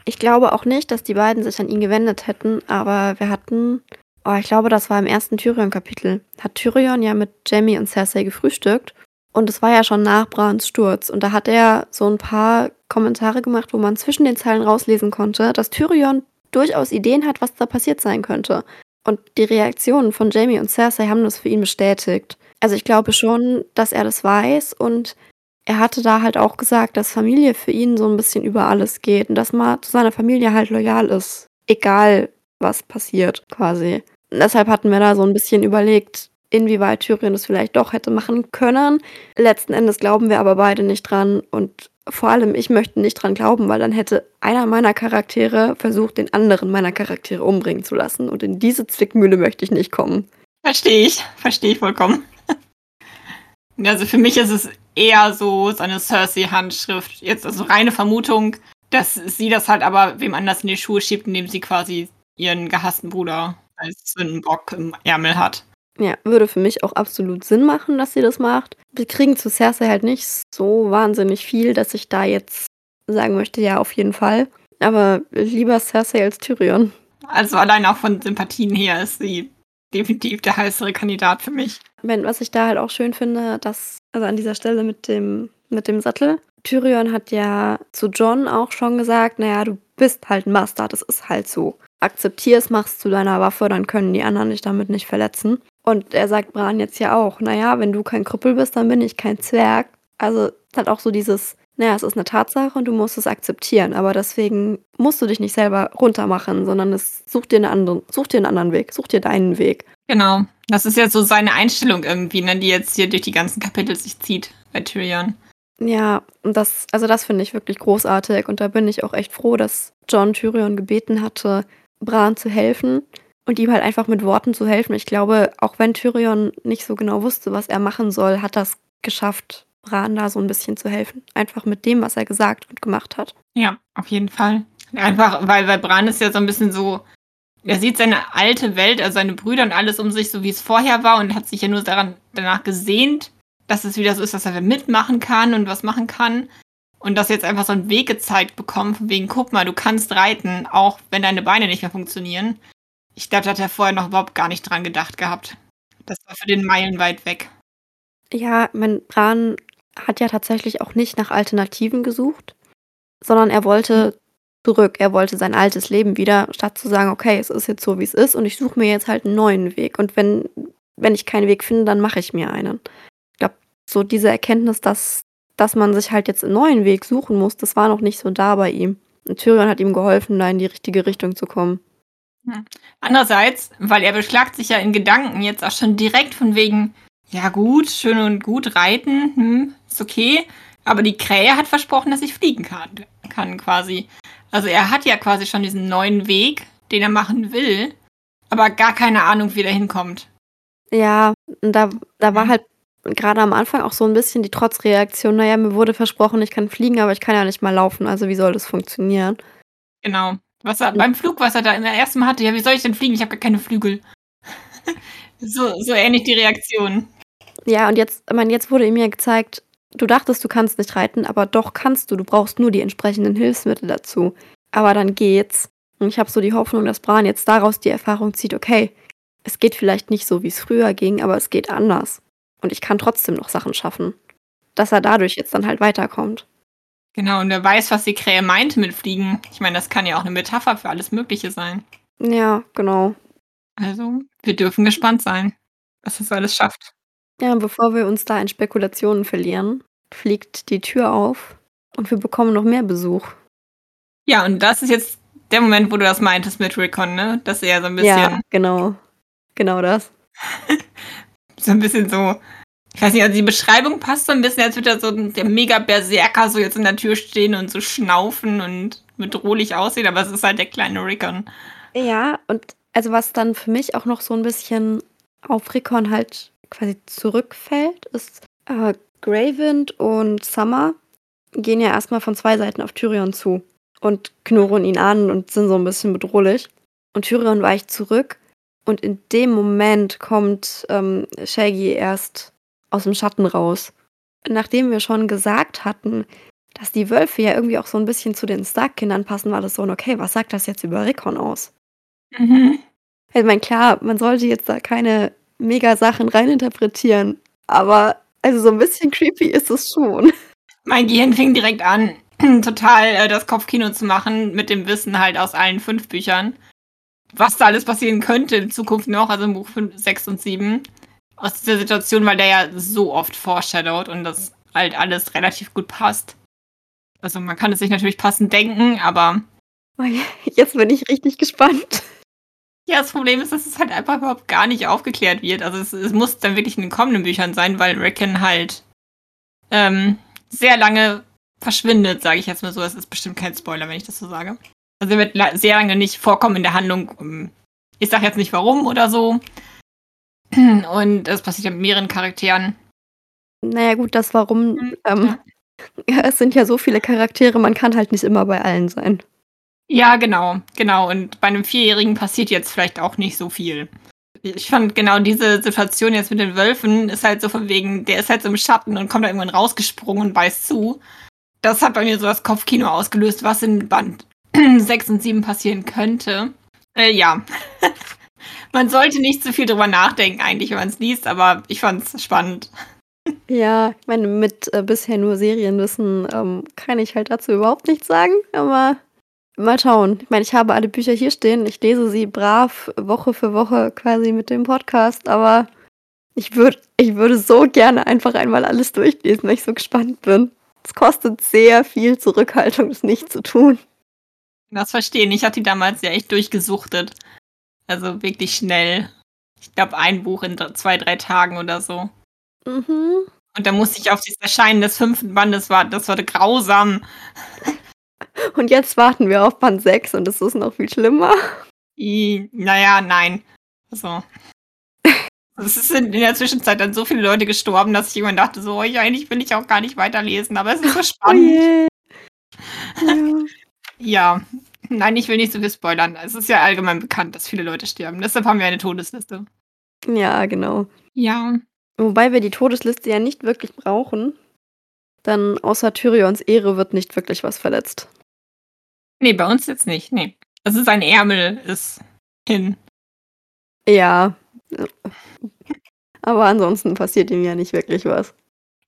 S1: Ich glaube auch nicht, dass die beiden sich an ihn gewendet hätten, aber wir hatten, oh, ich glaube, das war im ersten Tyrion-Kapitel, hat Tyrion ja mit Jamie und Cersei gefrühstückt und es war ja schon nach Brans Sturz und da hat er so ein paar Kommentare gemacht, wo man zwischen den Zeilen rauslesen konnte, dass Tyrion durchaus Ideen hat, was da passiert sein könnte. Und die Reaktionen von Jamie und Cersei haben das für ihn bestätigt. Also ich glaube schon, dass er das weiß und er hatte da halt auch gesagt, dass Familie für ihn so ein bisschen über alles geht und dass man zu seiner Familie halt loyal ist. Egal, was passiert, quasi. Und deshalb hatten wir da so ein bisschen überlegt, inwieweit Tyrion das vielleicht doch hätte machen können. Letzten Endes glauben wir aber beide nicht dran und vor allem ich möchte nicht dran glauben, weil dann hätte einer meiner Charaktere versucht, den anderen meiner Charaktere umbringen zu lassen. Und in diese Zwickmühle möchte ich nicht kommen.
S2: Verstehe ich, verstehe ich vollkommen. Also für mich ist es eher so seine Cersei-Handschrift. Jetzt also reine Vermutung, dass sie das halt aber wem anders in die Schuhe schiebt, indem sie quasi ihren gehassten Bruder als Sündenbock im Ärmel hat.
S1: Ja, würde für mich auch absolut Sinn machen, dass sie das macht. Wir kriegen zu Cersei halt nicht so wahnsinnig viel, dass ich da jetzt sagen möchte, ja, auf jeden Fall. Aber lieber Cersei als Tyrion.
S2: Also allein auch von Sympathien her ist sie definitiv der heißere Kandidat für mich.
S1: Wenn, was ich da halt auch schön finde, dass, also an dieser Stelle mit dem, mit dem Sattel, Tyrion hat ja zu John auch schon gesagt, naja, du bist halt ein Bastard, das ist halt so. Akzeptier es, machst zu deiner Waffe, dann können die anderen dich damit nicht verletzen. Und er sagt Bran jetzt ja auch, naja, wenn du kein Krüppel bist, dann bin ich kein Zwerg. Also hat auch so dieses, naja, es ist eine Tatsache und du musst es akzeptieren, aber deswegen musst du dich nicht selber runtermachen, sondern es such dir einen anderen, such dir einen anderen Weg, such dir deinen Weg.
S2: Genau. Das ist ja so seine Einstellung irgendwie, ne, die jetzt hier durch die ganzen Kapitel sich zieht bei Tyrion.
S1: Ja, und das, also das finde ich wirklich großartig und da bin ich auch echt froh, dass John Tyrion gebeten hatte, Bran zu helfen und ihm halt einfach mit Worten zu helfen. Ich glaube, auch wenn Tyrion nicht so genau wusste, was er machen soll, hat das geschafft, Bran da so ein bisschen zu helfen. Einfach mit dem, was er gesagt und gemacht hat.
S2: Ja, auf jeden Fall. Einfach, weil, weil Bran ist ja so ein bisschen so, er sieht seine alte Welt, also seine Brüder und alles um sich, so wie es vorher war und hat sich ja nur daran, danach gesehnt, dass es wieder so ist, dass er mitmachen kann und was machen kann. Und dass jetzt einfach so einen Weg gezeigt bekommt, von wegen, guck mal, du kannst reiten, auch wenn deine Beine nicht mehr funktionieren. Ich glaube, da hat er vorher noch überhaupt gar nicht dran gedacht gehabt. Das war für den meilenweit weg.
S1: Ja, mein Bran hat ja tatsächlich auch nicht nach Alternativen gesucht, sondern er wollte zurück. Er wollte sein altes Leben wieder, statt zu sagen, okay, es ist jetzt so, wie es ist und ich suche mir jetzt halt einen neuen Weg. Und wenn, wenn ich keinen Weg finde, dann mache ich mir einen. Ich glaube, so diese Erkenntnis, dass, dass man sich halt jetzt einen neuen Weg suchen muss, das war noch nicht so da bei ihm. Und Tyrion hat ihm geholfen, da in die richtige Richtung zu kommen.
S2: Hm. Andererseits, weil er beschlagt sich ja in Gedanken jetzt auch schon direkt von wegen, ja gut, schön und gut reiten, hm, ist okay, aber die Krähe hat versprochen, dass ich fliegen kann, kann quasi. Also er hat ja quasi schon diesen neuen Weg, den er machen will, aber gar keine Ahnung, wie der hinkommt.
S1: Ja, da, da war halt gerade am Anfang auch so ein bisschen die Trotzreaktion, naja, mir wurde versprochen, ich kann fliegen, aber ich kann ja nicht mal laufen, also wie soll das funktionieren?
S2: Genau. Was er beim Flug, was er da im ersten Mal hatte, ja, wie soll ich denn fliegen? Ich habe gar keine Flügel. so, so ähnlich die Reaktion.
S1: Ja, und jetzt, ich meine, jetzt wurde ihm ja gezeigt, du dachtest, du kannst nicht reiten, aber doch kannst du. Du brauchst nur die entsprechenden Hilfsmittel dazu. Aber dann geht's. Und ich habe so die Hoffnung, dass Bran jetzt daraus die Erfahrung zieht, okay, es geht vielleicht nicht so, wie es früher ging, aber es geht anders. Und ich kann trotzdem noch Sachen schaffen. Dass er dadurch jetzt dann halt weiterkommt.
S2: Genau, und wer weiß, was die Krähe meinte mit Fliegen. Ich meine, das kann ja auch eine Metapher für alles Mögliche sein.
S1: Ja, genau.
S2: Also, wir dürfen gespannt sein, was das alles schafft.
S1: Ja, bevor wir uns da in Spekulationen verlieren, fliegt die Tür auf und wir bekommen noch mehr Besuch.
S2: Ja, und das ist jetzt der Moment, wo du das meintest mit Rickon, ne? Dass er so ein bisschen.
S1: Ja, genau. Genau das.
S2: so ein bisschen so. Ich weiß nicht, also die Beschreibung passt so ein bisschen, als würde da so der Mega-Berserker so jetzt in der Tür stehen und so schnaufen und bedrohlich aussehen, aber es ist halt der kleine Rickon.
S1: Ja, und also was dann für mich auch noch so ein bisschen auf Rickon halt quasi zurückfällt, ist äh, Gravind und Summer gehen ja erstmal von zwei Seiten auf Tyrion zu und knurren ihn an und sind so ein bisschen bedrohlich. Und Tyrion weicht zurück und in dem Moment kommt ähm, Shaggy erst aus dem Schatten raus. Nachdem wir schon gesagt hatten, dass die Wölfe ja irgendwie auch so ein bisschen zu den Stark-Kindern passen, war das so, okay, was sagt das jetzt über Rickon aus? Mhm. Ich meine, klar, man sollte jetzt da keine Mega-Sachen reininterpretieren, aber also so ein bisschen creepy ist es schon.
S2: Mein Gehirn fing direkt an, total äh, das Kopfkino zu machen, mit dem Wissen halt aus allen fünf Büchern. Was da alles passieren könnte in Zukunft noch, also im Buch 5, 6 und 7. Aus dieser Situation, weil der ja so oft foreshadowed und das halt alles relativ gut passt. Also man kann es sich natürlich passend denken, aber.
S1: Jetzt bin ich richtig gespannt.
S2: Ja, das Problem ist, dass es halt einfach überhaupt gar nicht aufgeklärt wird. Also es, es muss dann wirklich in den kommenden Büchern sein, weil Reckon halt ähm, sehr lange verschwindet, sage ich jetzt mal so. Das ist bestimmt kein Spoiler, wenn ich das so sage. Also er wird sehr lange nicht vorkommen in der Handlung. Ähm, ich sage jetzt nicht warum oder so. Und das passiert ja mit mehreren Charakteren.
S1: Naja, gut, das Warum. Hm, ähm, ja, es sind ja so viele Charaktere, man kann halt nicht immer bei allen sein.
S2: Ja, genau, genau. Und bei einem Vierjährigen passiert jetzt vielleicht auch nicht so viel. Ich fand genau diese Situation jetzt mit den Wölfen ist halt so von wegen, der ist halt so im Schatten und kommt da irgendwann rausgesprungen und beißt zu. Das hat bei mir so das Kopfkino ausgelöst, was in Band 6 und 7 passieren könnte. Äh, ja. man sollte nicht zu viel drüber nachdenken, eigentlich, wenn man es liest, aber ich fand es spannend.
S1: Ja, ich meine, mit äh, bisher nur Serienwissen ähm, kann ich halt dazu überhaupt nichts sagen, aber Mal schauen. Ich meine, ich habe alle Bücher hier stehen. Ich lese sie brav Woche für Woche quasi mit dem Podcast, aber ich würde ich würde so gerne einfach einmal alles durchlesen, weil ich so gespannt bin. Es kostet sehr viel Zurückhaltung, das nicht zu tun.
S2: Das verstehen. Ich hatte die damals ja echt durchgesuchtet. Also wirklich schnell. Ich glaube, ein Buch in zwei, drei Tagen oder so. Mhm. Und da musste ich auf das Erscheinen des fünften Bandes warten. Das war grausam.
S1: Und jetzt warten wir auf Band 6 und es ist noch viel schlimmer.
S2: I, naja, nein. Also. Es sind in der Zwischenzeit dann so viele Leute gestorben, dass ich irgendwann dachte, so, ja, eigentlich will ich auch gar nicht weiterlesen, aber es ist so spannend. Oh yeah. ja. Nein, ich will nicht so viel spoilern. Es ist ja allgemein bekannt, dass viele Leute sterben. Deshalb haben wir eine Todesliste.
S1: Ja, genau.
S2: Ja.
S1: Wobei wir die Todesliste ja nicht wirklich brauchen. Dann außer Tyrions Ehre wird nicht wirklich was verletzt.
S2: Nee, bei uns jetzt nicht. Nee. Also sein Ärmel ist hin.
S1: Ja. Aber ansonsten passiert ihm ja nicht wirklich was.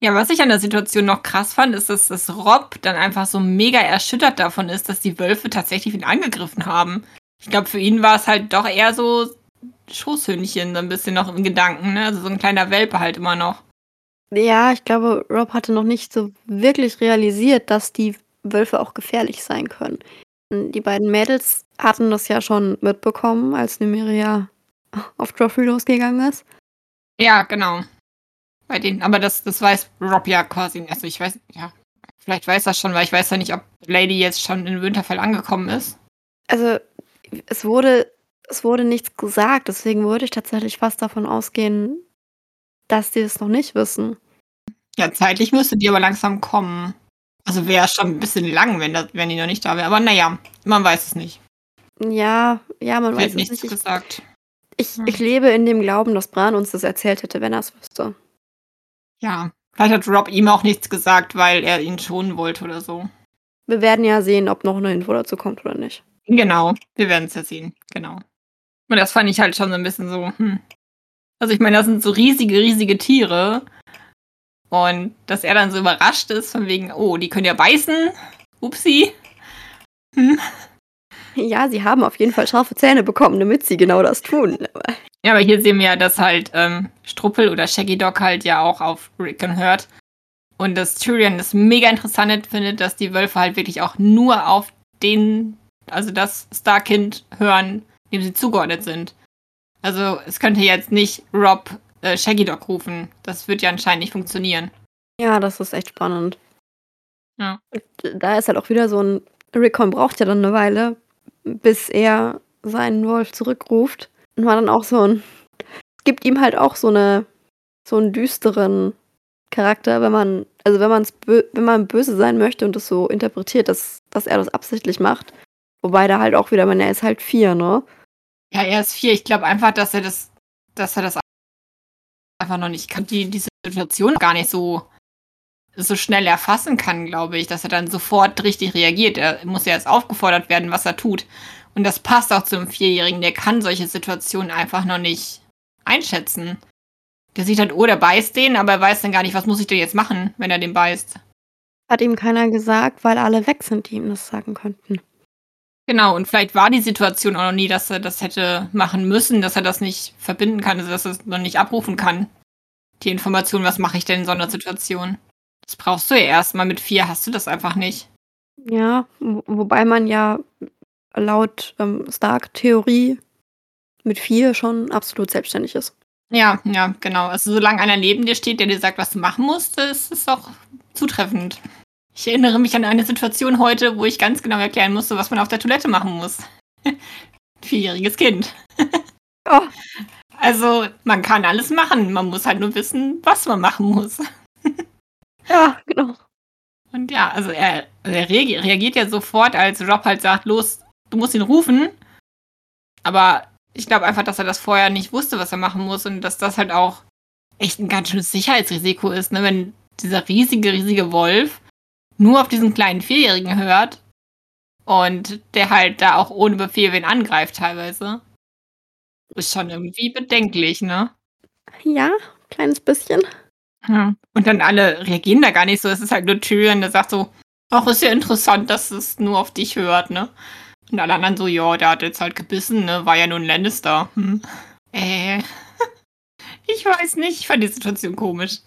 S2: Ja, was ich an der Situation noch krass fand, ist, dass, dass Rob dann einfach so mega erschüttert davon ist, dass die Wölfe tatsächlich ihn angegriffen haben. Ich glaube, für ihn war es halt doch eher so Schoßhündchen, so ein bisschen noch im Gedanken, ne? Also so ein kleiner Welpe halt immer noch.
S1: Ja, ich glaube, Rob hatte noch nicht so wirklich realisiert, dass die Wölfe auch gefährlich sein können. Die beiden Mädels hatten das ja schon mitbekommen, als Nymeria auf Trophy losgegangen ist.
S2: Ja, genau. Bei denen, aber das, das weiß Rob ja quasi. Also ich weiß, ja, vielleicht weiß das schon, weil ich weiß ja nicht, ob Lady jetzt schon in Winterfell angekommen ist.
S1: Also es wurde, es wurde nichts gesagt, deswegen würde ich tatsächlich fast davon ausgehen, dass die das noch nicht wissen.
S2: Ja, zeitlich müsste die aber langsam kommen. Also wäre schon ein bisschen lang, wenn, das, wenn die noch nicht da wäre. Aber naja, man weiß es nicht.
S1: Ja, ja, man
S2: Wird
S1: weiß
S2: nichts
S1: es nicht.
S2: gesagt.
S1: Ich, ich lebe in dem Glauben, dass Bran uns das erzählt hätte, wenn er es wüsste.
S2: Ja, vielleicht hat Rob ihm auch nichts gesagt, weil er ihn schonen wollte oder so.
S1: Wir werden ja sehen, ob noch eine Info dazu kommt oder nicht.
S2: Genau, wir werden es ja sehen, genau. Und das fand ich halt schon so ein bisschen so, hm. Also ich meine, das sind so riesige, riesige Tiere. Und dass er dann so überrascht ist, von wegen, oh, die können ja beißen. Upsi.
S1: Hm. Ja, sie haben auf jeden Fall scharfe Zähne bekommen, damit sie genau das tun.
S2: Ja, aber hier sehen wir ja, dass halt ähm, Struppel oder Shaggy Dog halt ja auch auf Rickon hört. Und dass Tyrion das mega interessant findet, dass die Wölfe halt wirklich auch nur auf den, also das Starkind hören, dem sie zugeordnet sind. Also es könnte jetzt nicht Rob äh, Shaggy Dog rufen. Das wird ja anscheinend nicht funktionieren.
S1: Ja, das ist echt spannend.
S2: Ja.
S1: Da ist halt auch wieder so ein. Rickon braucht ja dann eine Weile, bis er seinen Wolf zurückruft. Und war dann auch so ein. Es gibt ihm halt auch so eine. so einen düsteren Charakter, wenn man. Also wenn man's wenn man böse sein möchte und das so interpretiert, dass, dass er das absichtlich macht. Wobei da halt auch wieder, man, er ist halt vier, ne?
S2: Ja, er ist vier. Ich glaube einfach, dass er das, dass er das einfach noch nicht kann, die, die Situation gar nicht so, so schnell erfassen kann, glaube ich, dass er dann sofort richtig reagiert. Er muss ja erst aufgefordert werden, was er tut. Und das passt auch zum Vierjährigen. Der kann solche Situationen einfach noch nicht einschätzen. Der sieht halt, oh, der beißt den, aber er weiß dann gar nicht, was muss ich denn jetzt machen, wenn er den beißt.
S1: Hat ihm keiner gesagt, weil alle weg sind, die ihm das sagen könnten.
S2: Genau, und vielleicht war die Situation auch noch nie, dass er das hätte machen müssen, dass er das nicht verbinden kann, also dass er es noch nicht abrufen kann. Die Information, was mache ich denn in so einer Situation? Das brauchst du ja erstmal. Mit vier hast du das einfach nicht.
S1: Ja, wobei man ja laut ähm, Stark-Theorie mit vier schon absolut selbstständig ist.
S2: Ja, ja, genau. Also solange einer neben dir steht, der dir sagt, was du machen musst, ist es auch zutreffend. Ich erinnere mich an eine Situation heute, wo ich ganz genau erklären musste, was man auf der Toilette machen muss. Vierjähriges Kind.
S1: oh.
S2: Also, man kann alles machen. Man muss halt nur wissen, was man machen muss.
S1: ja, genau.
S2: Und ja, also er, er reagiert ja sofort, als Rob halt sagt, los, du musst ihn rufen. Aber ich glaube einfach, dass er das vorher nicht wusste, was er machen muss und dass das halt auch echt ein ganz schönes Sicherheitsrisiko ist, ne? wenn dieser riesige, riesige Wolf nur auf diesen kleinen Vierjährigen hört und der halt da auch ohne Befehl wen angreift teilweise. Ist schon irgendwie bedenklich, ne?
S1: Ja, kleines bisschen.
S2: Ja. Und dann alle reagieren da gar nicht so. Es ist halt nur Tyrion, der sagt so, ach, ist ja interessant, dass es nur auf dich hört, ne? Und alle anderen so, ja, der hat jetzt halt gebissen, ne? War ja nur ein Lannister. Hm. Äh. ich weiß nicht, ich fand die Situation komisch.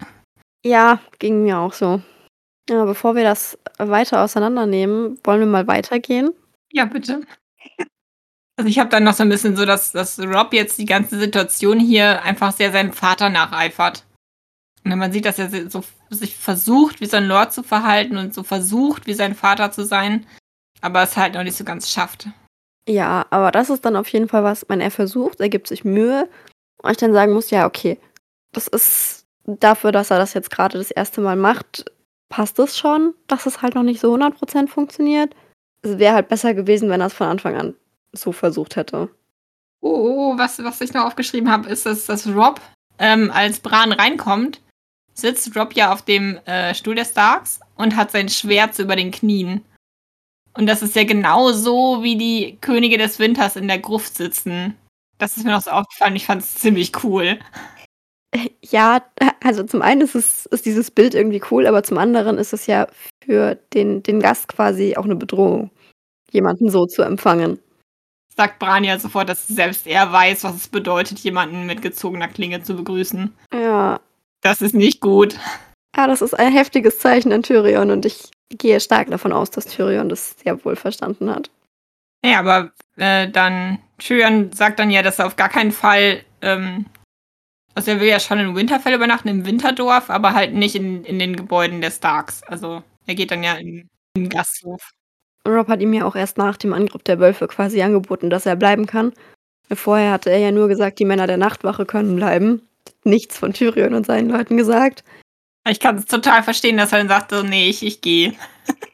S1: Ja, ging mir auch so. Ja, bevor wir das weiter auseinandernehmen, wollen wir mal weitergehen?
S2: Ja, bitte. Also ich habe dann noch so ein bisschen so, dass, dass Rob jetzt die ganze Situation hier einfach sehr seinem Vater nacheifert. Und man sieht, dass er so sich versucht, wie sein Lord zu verhalten und so versucht, wie sein Vater zu sein, aber es halt noch nicht so ganz schafft.
S1: Ja, aber das ist dann auf jeden Fall was, wenn er versucht, er gibt sich Mühe und ich dann sagen muss, ja, okay, das ist dafür, dass er das jetzt gerade das erste Mal macht, passt es schon, dass es halt noch nicht so 100% funktioniert. Es wäre halt besser gewesen, wenn er es von Anfang an so versucht hätte.
S2: Oh, oh, oh was, was ich noch aufgeschrieben habe, ist, dass, dass Rob, ähm, als Bran reinkommt, sitzt Rob ja auf dem äh, Stuhl des Starks und hat sein Schwert über den Knien. Und das ist ja genau so, wie die Könige des Winters in der Gruft sitzen. Das ist mir noch so aufgefallen. Ich fand es ziemlich cool.
S1: Ja, also zum einen ist, es, ist dieses Bild irgendwie cool, aber zum anderen ist es ja für den, den Gast quasi auch eine Bedrohung, jemanden so zu empfangen.
S2: Sagt Bran ja sofort, dass selbst er weiß, was es bedeutet, jemanden mit gezogener Klinge zu begrüßen.
S1: Ja.
S2: Das ist nicht gut.
S1: Ja, das ist ein heftiges Zeichen an Tyrion und ich gehe stark davon aus, dass Tyrion das sehr wohl verstanden hat.
S2: Ja, aber äh, dann, Tyrion sagt dann ja, dass er auf gar keinen Fall ähm, also er will ja schon in Winterfell übernachten, im Winterdorf, aber halt nicht in, in den Gebäuden der Starks. Also er geht dann ja in, in den Gasthof.
S1: Rob hat ihm ja auch erst nach dem Angriff der Wölfe quasi angeboten, dass er bleiben kann. Vorher hatte er ja nur gesagt, die Männer der Nachtwache können bleiben. Nichts von Tyrion und seinen Leuten gesagt.
S2: Ich kann es total verstehen, dass er dann sagt, so, nee, ich, ich gehe.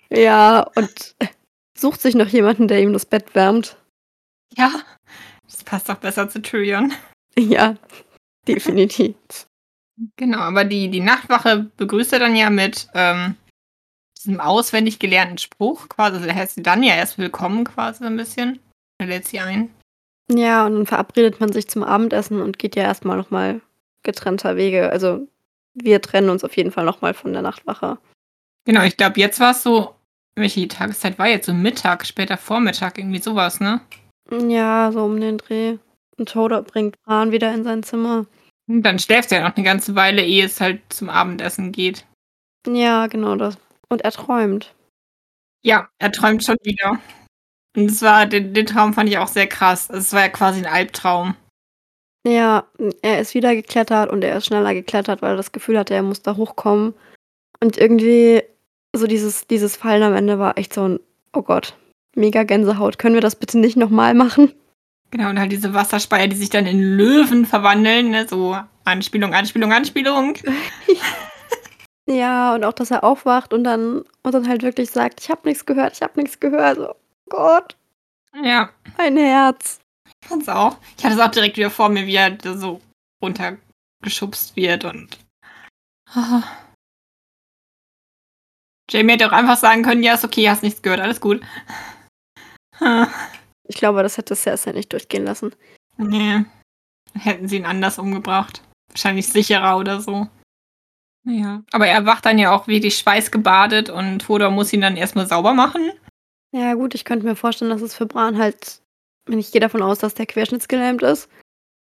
S1: Ja, und sucht sich noch jemanden, der ihm das Bett wärmt.
S2: Ja, das passt doch besser zu Tyrion.
S1: Ja, Definitiv.
S2: Genau, aber die, die Nachtwache begrüßt er dann ja mit ähm, diesem auswendig gelernten Spruch, quasi. Also, der heißt sie dann ja erst willkommen, quasi so ein bisschen. Er lädt sie ein.
S1: Ja, und dann verabredet man sich zum Abendessen und geht ja erst mal noch mal getrennter Wege. Also, wir trennen uns auf jeden Fall noch mal von der Nachtwache.
S2: Genau, ich glaube, jetzt war's so welche Tageszeit war jetzt? So Mittag, später Vormittag, irgendwie so was, ne?
S1: Ja, so um den Dreh. Und Toda bringt Bran wieder in sein Zimmer.
S2: Und dann schläft er noch 'ne ganze Weile, ehe es halt zum Abendessen geht.
S1: Ja, genau das. Und er träumt.
S2: Ja, er träumt schon wieder. Und es war den den Traum fand ich auch sehr krass. Es war ja quasi 'n Albtraum.
S1: Ja, er ist wieder geklettert und er ist schneller geklettert, weil er das Gefühl hatte, er muss da hochkommen. Und irgendwie so dieses dieses Fallen am Ende war echt so 'n: „Oh Gott, mega Gänsehaut. Können wir das bitte nicht noch mal machen?“
S2: Genau, und halt diese Wasserspeier, die sich dann in Löwen verwandeln, ne? So Anspielung, Anspielung, Anspielung.
S1: Ja, und auch, dass er aufwacht und dann und dann halt wirklich sagt: „Ich habe nix gehört, ich habe nix gehört.“ So, Gott.
S2: Ja.
S1: Mein Herz.
S2: Ich fand's auch. Ich hatte es auch direkt wieder vor mir, wie er da so runtergeschubst wird und Jaime hätte auch einfach sagen können: „Ja, ist okay, hast nichts gehört, alles gut.“
S1: Ich glaube, das hätte Cersei nicht durchgehen lassen.
S2: Ne. Hätten sie ihn anders umgebracht. Wahrscheinlich sicherer oder so. Na ja, aber er wacht dann ja auch wirklich schweißgebadet und Hodor muss ihn dann erst mal sauber machen.
S1: Ja gut, ich könnte mir vorstellen, dass es für Bran halt ich gehe davon aus, dass der querschnittsgelähmt ist,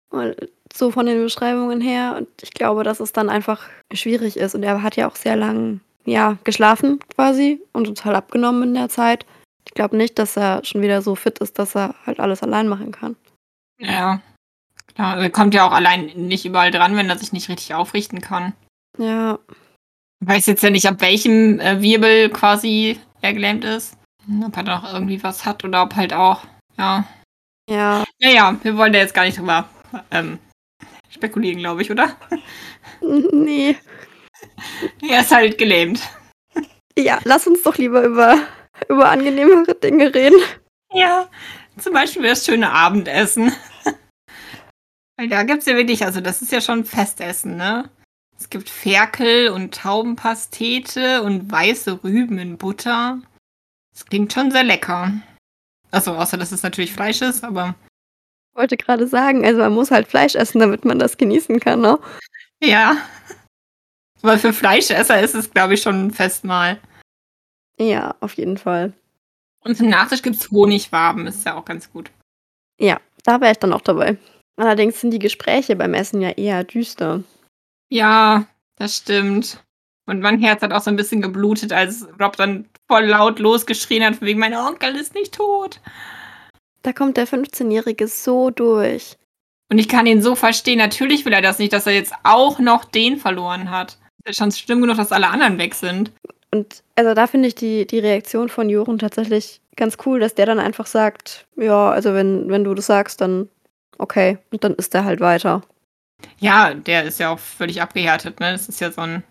S1: weil so von den Beschreibungen her und ich glaube, dass es dann einfach schwierig ist und er hat ja auch sehr lang, ja, geschlafen quasi und total abgenommen in der Zeit. Ich glaube nicht, dass er schon wieder so fit ist, dass er halt alles allein machen kann.
S2: Ja. Klar, er kommt ja auch allein nicht überall dran, wenn er sich nicht richtig aufrichten kann.
S1: Ja.
S2: Weiß jetzt ja nicht, ab welchem, äh, Wirbel quasi er gelähmt ist. Ob er noch irgendwie was hat oder ob halt auch ja.
S1: Ja.
S2: Na ja, wir wollen da jetzt gar nicht drüber, ähm, spekulieren, glaube ich, oder?
S1: N ne.
S2: Er ist halt gelähmt.
S1: Ja, lass uns doch lieber über über angenehmere Dinge reden.
S2: Ja, zum Beispiel das schöne Abendessen. Weil da gibt's ja wirklich also, das ist ja schon Festessen, ne? Es gibt Ferkel und Taubenpastete und weiße Rüben in Butter. Das klingt schon sehr lecker. Ach so, außer dass es natürlich Fleisch ist, aber
S1: Wollte grade sagen, also man muss halt Fleisch essen, damit man das genießen kann, ne?
S2: Ja. Aber für Fleischesser ist es, glaube ich, schon 'n Festmahl.
S1: Ja, auf jeden Fall.
S2: Und zum Nachtisch gibt's Honigwaben, ist ja auch ganz gut.
S1: Ja, da wäre ich dann auch dabei. Allerdings sind die Gespräche beim Essen ja eher düster.
S2: Ja, das stimmt. Und mein Herz hat auch so 'n bisschen geblutet, als Robb dann voll laut losgeschrien hat wegen: „Mein Onkel ist nicht tot.“
S1: Da kommt der Fünfzehnjährige so durch.
S2: Und ich kann ihn so verstehen. Natürlich will er das nicht, dass er jetzt auch noch den verloren hat. Ist schon schlimm genug, dass alle anderen weg sind.
S1: Und also, da finde ich die die Reaktion von Joren tatsächlich ganz cool, dass der dann einfach sagt: „Ja, also wenn wenn du das sagst, dann okay.“ Und dann isst er halt weiter.
S2: Ja, der ist ja auch völlig abgehärtet, ne? Das ist ja so 'n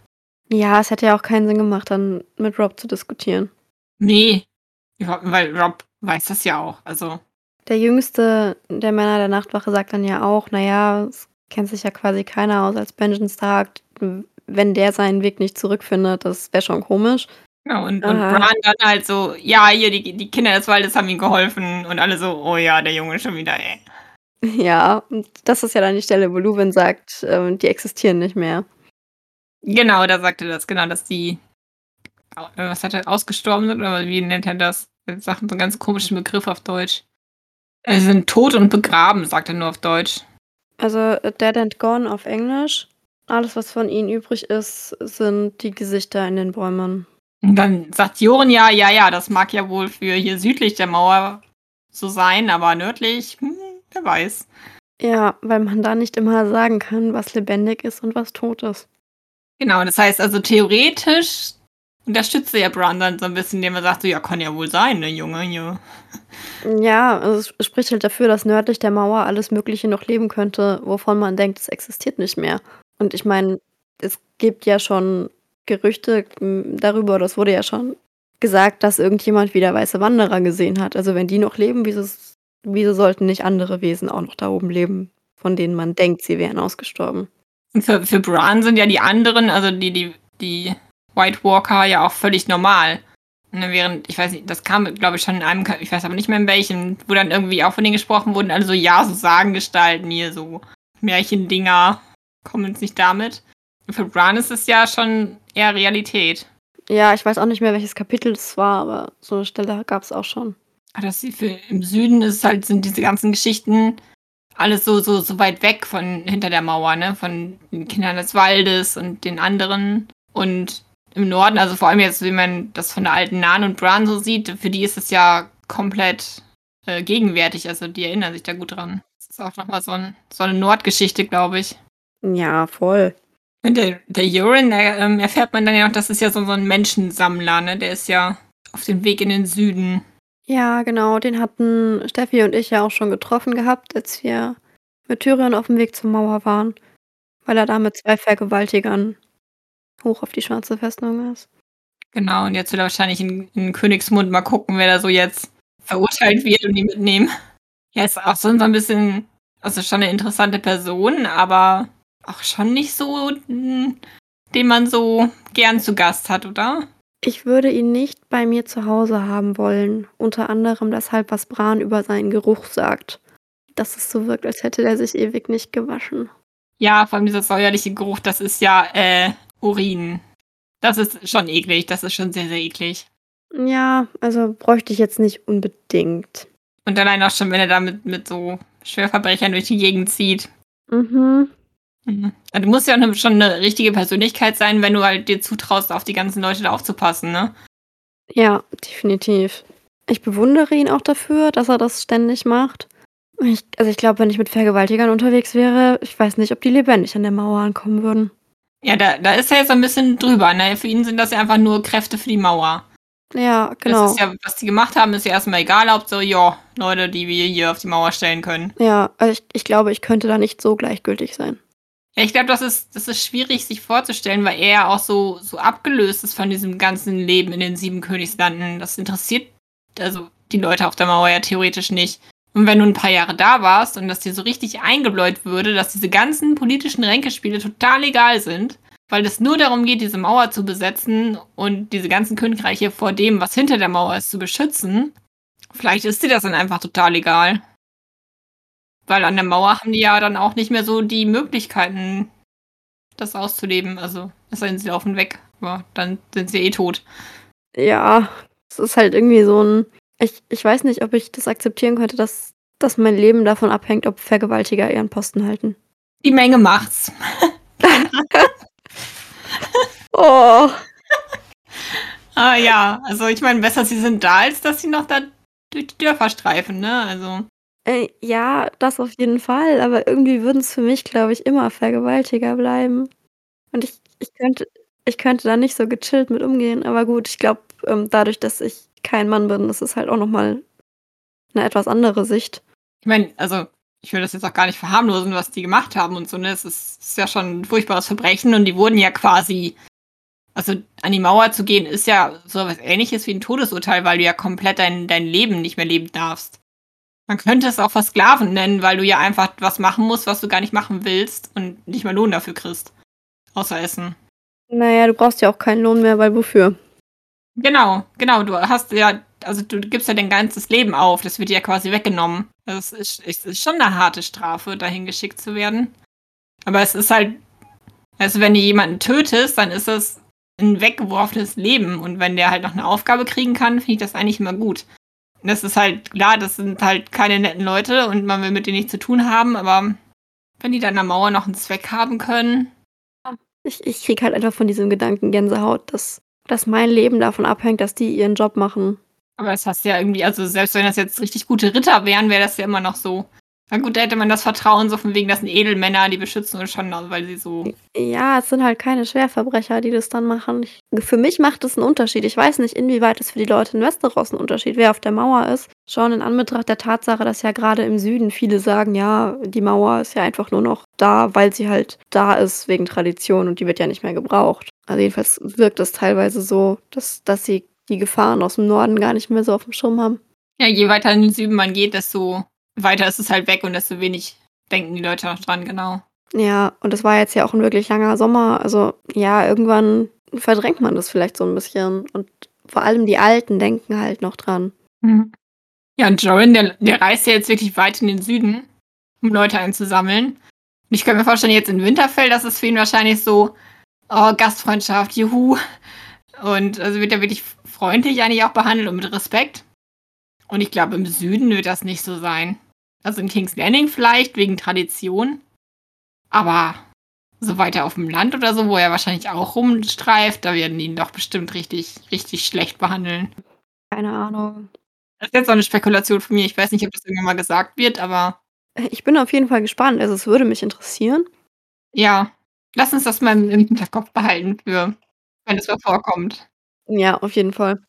S1: Ja, es hätte ja auch keinen Sinn gemacht, dann mit Robb zu diskutieren.
S2: Ne, überhaupt weil Robb weiß das ja auch, also
S1: Der Jüngste der Männer der Nachtwache sagt dann ja auch: „Na ja, es kennt sich ja quasi keiner aus als Benjen Stark. Wenn der seinen Weg nicht zurückfindet, das wäre schon komisch.“
S2: Ja, und und. Bran dann halt so: „Ja, hier, die die Kinder des Waldes haben ihm geholfen.“ Und alle so: „Oh ja, der Junge schon wieder, ey.“
S1: Ja, und das ist ja dann die Stelle, wo Luwin sagt, ähm, die existieren nicht mehr.
S2: Genau, da sagt er das, genau, dass die was hat er, ausgestorben sind oder wie nennt er das? Er sagt so 'n ganz komischen Begriff auf Deutsch. Äh, sind tot und begraben, sagt er nur auf Deutsch.
S1: Also, dead and gone auf Englisch. Alles, was von ihnen übrig ist, sind die Gesichter in den Bäumen.
S2: Und dann sagt Joren ja: „Ja, ja, das mag ja wohl für hier südlich der Mauer so sein, aber nördlich, hm, wer weiß.“
S1: Ja, weil man da nicht immer sagen kann, was lebendig ist und was tot ist.
S2: Genau, das heißt also, theoretisch unterstützt er ja Bran dann so 'n bisschen, indem er sagt so: „Ja, kann ja wohl sein, ne, Junge hier.“
S1: Ja, also, es spricht halt dafür, dass nördlich der Mauer alles Mögliche noch leben könnte, wovon man denkt, es existiert nicht mehr. Und ich meine, es gibt ja schon Gerüchte, darüber es wurde ja schon gesagt, dass irgendjemand wieder weiße Wanderer gesehen hat. Also, wenn die noch leben, wieso wieso sollten nicht andere Wesen auch noch da oben leben, von denen man denkt, sie wären ausgestorben?
S2: Für für Bran sind ja die anderen, also die die die White Walker ja auch völlig normal, Ne, während, ich weiß nicht, das kam, glaube ich, schon in einem, ich weiß aber nicht mehr in welchem, wo dann irgendwie auch von denen gesprochen wurden, also ja, so Sagengestalten hier, so Märchendinger, kommen uns nicht damit. Für Bran ist es ja schon eher Realität.
S1: Ja, ich weiß auch nicht mehr, welches Kapitel es war, aber so eine Stelle gab es auch schon.
S2: Ah, das für, Im Süden ist halt, sind diese ganzen Geschichten alles so, so, so weit weg von hinter der Mauer, ne? Von den Kindern des Waldes und den anderen. Und im Norden, also vor allem jetzt, wie man das von der alten Nan und Bran so sieht, für die ist es ja komplett äh, gegenwärtig. Also die erinnern sich da gut dran. Das ist auch nochmal so, ein, so eine Nordgeschichte, glaube ich.
S1: Ja, voll.
S2: Und der, der Euron, da ähm, erfährt man dann ja noch, das ist ja so, so ein Menschensammler, ne? Der ist ja auf dem Weg in den Süden.
S1: Ja, genau. Den hatten Steffi und ich ja auch schon getroffen gehabt, als wir mit Tyrion auf dem Weg zur Mauer waren. Weil er da mit zwei Vergewaltigern hoch auf die schwarze Festung ist.
S2: Genau, und jetzt will er wahrscheinlich in, in Königsmund mal gucken, wer da so jetzt verurteilt wird und die mitnehmen. Ja, ist auch so ein bisschen, also schon eine interessante Person, aber auch schon nicht so, hm, den man so gern zu Gast hat, oder?
S1: Ich würde ihn nicht bei mir zu Hause haben wollen. Unter anderem deshalb, was Bran über seinen Geruch sagt. Dass es so wirkt, als hätte er sich ewig nicht gewaschen.
S2: Ja, vor allem dieser säuerliche Geruch, das ist ja äh, Urin. Das ist schon eklig, das ist schon sehr, sehr eklig.
S1: Ja, also bräuchte ich jetzt nicht unbedingt.
S2: Und allein auch schon, wenn er da mit, mit so Schwerverbrechern durch die Gegend zieht.
S1: Mhm.
S2: Mhm. Du musst ja auch schon eine richtige Persönlichkeit sein, wenn du halt dir zutraust, auf die ganzen Leute da aufzupassen, ne?
S1: Ja, definitiv. Ich bewundere ihn auch dafür, dass er das ständig macht. Ich, also ich glaube, wenn ich mit Vergewaltigern unterwegs wäre, ich weiß nicht, ob die lebendig an der Mauer ankommen würden.
S2: Ja, da, da ist er jetzt ein bisschen drüber. Ne? Für ihn sind das ja einfach nur Kräfte für die Mauer.
S1: Ja, genau.
S2: Das ist ja, was die gemacht haben, ist ja erstmal egal, ob so, ja, Leute, die wir hier auf die Mauer stellen können.
S1: Ja, also ich, ich glaube, ich könnte da nicht so gleichgültig sein.
S2: Ja, ich glaube, das ist, das ist schwierig, sich vorzustellen, weil er ja auch so, so abgelöst ist von diesem ganzen Leben in den sieben Königslanden. Das interessiert also die Leute auf der Mauer ja theoretisch nicht. Und wenn du ein paar Jahre da warst und das dir so richtig eingebläut würde, dass diese ganzen politischen Ränkespiele total egal sind, weil es nur darum geht, diese Mauer zu besetzen und diese ganzen Königreiche vor dem, was hinter der Mauer ist, zu beschützen, vielleicht ist dir das dann einfach total egal. Weil an der Mauer haben die ja dann auch nicht mehr so die Möglichkeiten, das auszuleben. Also, es sei denn, sie laufen weg. Aber dann sind sie eh tot.
S1: Ja, es ist halt irgendwie so ein ich, ich weiß nicht, ob ich das akzeptieren könnte, dass, dass mein Leben davon abhängt, ob Vergewaltiger ihren Posten halten.
S2: Die Menge macht's.
S1: oh.
S2: ah ja, also ich meine, besser sie sind da, als dass sie noch da durch die Dörfer streifen, ne? Also.
S1: Äh, ja, das auf jeden Fall, aber irgendwie würden es für mich, glaube ich, immer Vergewaltiger bleiben. Und ich, ich könnte, ich könnte da nicht so gechillt mit umgehen. Aber gut, ich glaube, ähm, dadurch, dass ich kein Mann bin, ist halt auch nochmal eine etwas andere Sicht.
S2: Ich meine, also ich will das jetzt auch gar nicht verharmlosen, was die gemacht haben und so, ne? Es ist, ist, ja schon ein furchtbares Verbrechen und die wurden ja quasi. Also an die Mauer zu gehen, ist ja so was ähnliches wie ein Todesurteil, weil du ja komplett dein, dein Leben nicht mehr leben darfst. Man könnte es auch Versklaven nennen, weil du ja einfach was machen musst, was du gar nicht machen willst und nicht mehr Lohn dafür kriegst. Außer Essen.
S1: Naja, du brauchst ja auch keinen Lohn mehr, weil wofür?
S2: Genau, genau. Du hast ja, also du gibst ja dein ganzes Leben auf. Das wird dir ja quasi weggenommen. Das ist, ist schon eine harte Strafe, dahin geschickt zu werden. Aber es ist halt, also wenn du jemanden tötest, dann ist das ein weggeworfenes Leben. Und wenn der halt noch eine Aufgabe kriegen kann, finde ich das eigentlich immer gut. Das ist halt klar, das sind halt keine netten Leute und man will mit denen nichts zu tun haben, aber wenn die dann an der Mauer noch einen Zweck haben können.
S1: Ich, ich krieg halt einfach von diesem Gedanken Gänsehaut, dass dass mein Leben davon abhängt, dass die ihren Job machen.
S2: Aber das hast du ja irgendwie, also selbst wenn das jetzt richtig gute Ritter wären, wäre das ja immer noch so. Na gut, da hätte man das Vertrauen so von wegen, das sind Edelmänner, die beschützen uns schon, weil sie so.
S1: Ja, es sind halt keine Schwerverbrecher, die das dann machen. Ich, für mich macht es einen Unterschied. Ich weiß nicht, inwieweit es für die Leute in Westeros ein Unterschied, wer auf der Mauer ist. Schon in Anbetracht der Tatsache, dass ja gerade im Süden viele sagen, ja, die Mauer ist ja einfach nur noch da, weil sie halt da ist wegen Tradition und die wird ja nicht mehr gebraucht. Also jedenfalls wirkt es teilweise so, dass, dass sie die Gefahren aus dem Norden gar nicht mehr so auf dem Schirm haben.
S2: Ja, je weiter in den Süden man geht, desto weiter ist es halt weg und desto wenig denken die Leute noch dran, genau.
S1: Ja, und es war jetzt ja auch ein wirklich langer Sommer. Also ja, irgendwann verdrängt man das vielleicht so ein bisschen. Und vor allem die Alten denken halt noch dran.
S2: Mhm. Ja, und Joran, der, der reist ja jetzt wirklich weit in den Süden, um Leute einzusammeln. Und ich kann mir vorstellen, jetzt in Winterfell, das ist für ihn wahrscheinlich so, oh, Gastfreundschaft, juhu. Und also wird er wirklich freundlich eigentlich auch behandelt und mit Respekt. Und ich glaube, im Süden wird das nicht so sein. Also in King's Landing vielleicht, wegen Tradition. Aber so weiter auf dem Land oder so, wo er wahrscheinlich auch rumstreift, da werden die ihn doch bestimmt richtig, richtig schlecht behandeln.
S1: Keine Ahnung.
S2: Das ist jetzt auch eine Spekulation von mir. Ich weiß nicht, ob das irgendwann mal gesagt wird, aber.
S1: Ich bin auf jeden Fall gespannt. Also es würde mich interessieren.
S2: Ja. Lass uns das mal im Hinterkopf behalten für, wenn es mal vorkommt.
S1: Ja, auf jeden Fall.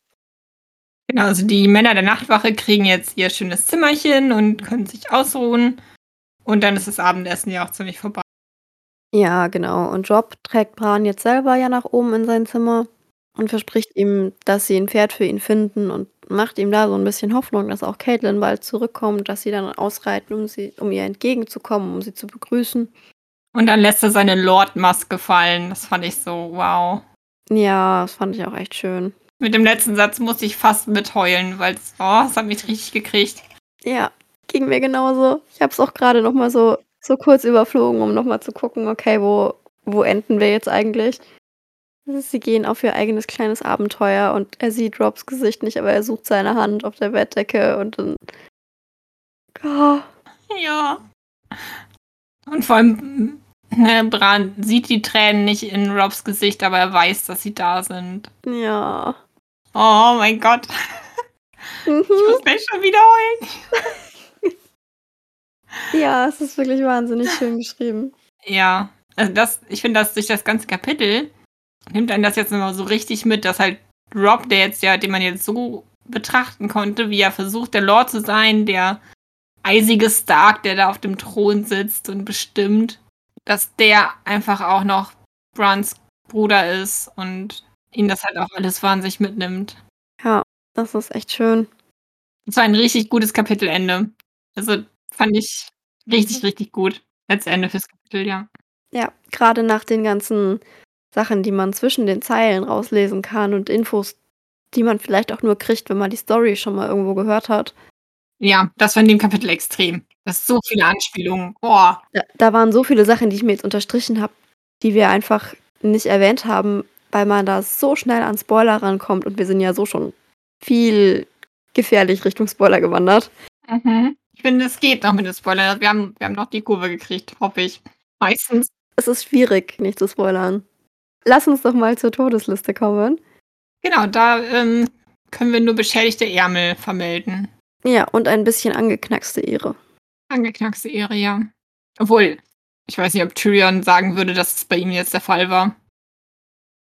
S2: Genau, also die Männer der Nachtwache kriegen jetzt ihr schönes Zimmerchen und können sich ausruhen. Und dann ist das Abendessen ja auch ziemlich vorbei.
S1: Ja, genau. Und Job trägt Bran jetzt selber ja nach oben in sein Zimmer und verspricht ihm, dass sie ein Pferd für ihn finden und macht ihm da so ein bisschen Hoffnung, dass auch Caitlin bald zurückkommt, dass sie dann ausreiten, um, sie, um ihr entgegenzukommen, um sie zu begrüßen.
S2: Und dann lässt er seine Lord-Maske fallen. Das fand ich so, wow.
S1: Ja, das fand ich auch echt schön.
S2: Mit dem letzten Satz musste ich fast mitheulen, weil es, oh, hat mich richtig gekriegt.
S1: Ja, ging mir genauso. Ich habe es auch gerade noch mal so, so kurz überflogen, um noch mal zu gucken, okay, wo, wo enden wir jetzt eigentlich? Sie gehen auf ihr eigenes kleines Abenteuer und er sieht Robs Gesicht nicht, aber er sucht seine Hand auf der Bettdecke und dann.
S2: Oh. Ja. Und vor allem, ne, Bran sieht die Tränen nicht in Robs Gesicht, aber er weiß, dass sie da sind.
S1: Ja.
S2: Oh mein Gott. Mhm. Ich muss gleich schon wieder heulen.
S1: ja, es ist wirklich wahnsinnig schön geschrieben.
S2: Ja, also das, ich finde, dass durch das ganze Kapitel nimmt einen das jetzt immer so richtig mit, dass halt Rob, der jetzt ja, den man jetzt so betrachten konnte, wie er versucht, der Lord zu sein, der eisige Stark, der da auf dem Thron sitzt und bestimmt, dass der einfach auch noch Bruns Bruder ist und ihn das halt auch alles wahnsinnig mitnimmt.
S1: Ja, das ist echt schön.
S2: Das war ein richtig gutes Kapitelende. Also fand ich richtig, richtig gut als Ende fürs Kapitel, ja.
S1: Ja, gerade nach den ganzen Sachen, die man zwischen den Zeilen rauslesen kann und Infos, die man vielleicht auch nur kriegt, wenn man die Story schon mal irgendwo gehört hat.
S2: Ja, das war in dem Kapitel extrem. Das ist so viele Anspielungen. Oh.
S1: Da, da waren so viele Sachen, die ich mir jetzt unterstrichen habe, die wir einfach nicht erwähnt haben, weil man da so schnell an Spoiler rankommt und wir sind ja so schon viel gefährlich Richtung Spoiler gewandert.
S2: Mhm. Ich finde, es geht noch mit den Spoilern. Wir haben, wir haben noch die Kurve gekriegt, hoffe ich. Meistens.
S1: Es ist schwierig, nicht zu spoilern. Lass uns doch mal zur Todesliste kommen.
S2: Genau, da ähm, können wir nur beschädigte Ärmel vermelden.
S1: Ja, und ein bisschen angeknackste Ehre.
S2: Angeknackste Ehre, ja. Obwohl, ich weiß nicht, ob Tyrion sagen würde, dass es bei ihm jetzt der Fall war.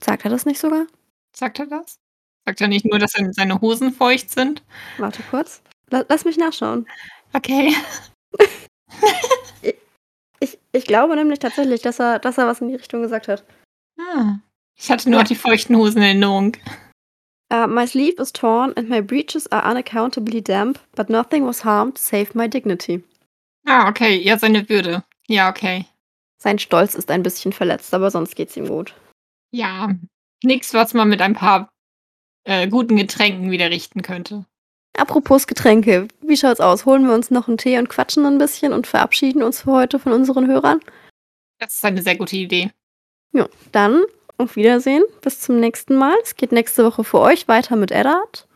S1: Sagt er das nicht sogar?
S2: Sagt er das? Sagt er nicht nur, dass seine Hosen feucht sind?
S1: Warte kurz. Lass mich nachschauen.
S2: Okay.
S1: ich, ich, ich, glaube nämlich tatsächlich, dass er, dass er was in die Richtung gesagt hat.
S2: Ah. Ich hatte nur ja. die feuchten Hosen in Erinnerung.
S1: Uh, my sleeve is torn and my breeches are unaccountably damp, but nothing was harmed save my dignity.
S2: Ah, okay. Ja, seine Würde. Ja, okay.
S1: Sein Stolz ist ein bisschen verletzt, aber sonst geht's ihm gut.
S2: Ja, nichts, was man mit ein paar äh, guten Getränken wieder richten könnte.
S1: Apropos Getränke, wie schaut's aus? Holen wir uns noch einen Tee und quatschen ein bisschen und verabschieden uns für heute von unseren Hörern?
S2: Das ist eine sehr gute Idee.
S1: Ja, dann auf Wiedersehen. Bis zum nächsten Mal. Es geht nächste Woche für euch weiter mit Eddard.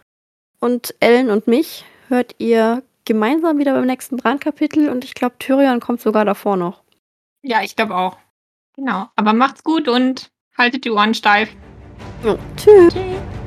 S1: Und Ellen und mich hört ihr gemeinsam wieder beim nächsten Brandkapitel und ich glaube, Tyrion kommt sogar davor noch.
S2: Ja, ich glaube auch. Genau. Aber macht's gut und haltet die Ohren steif.
S1: Ja, tschüss. tschüss.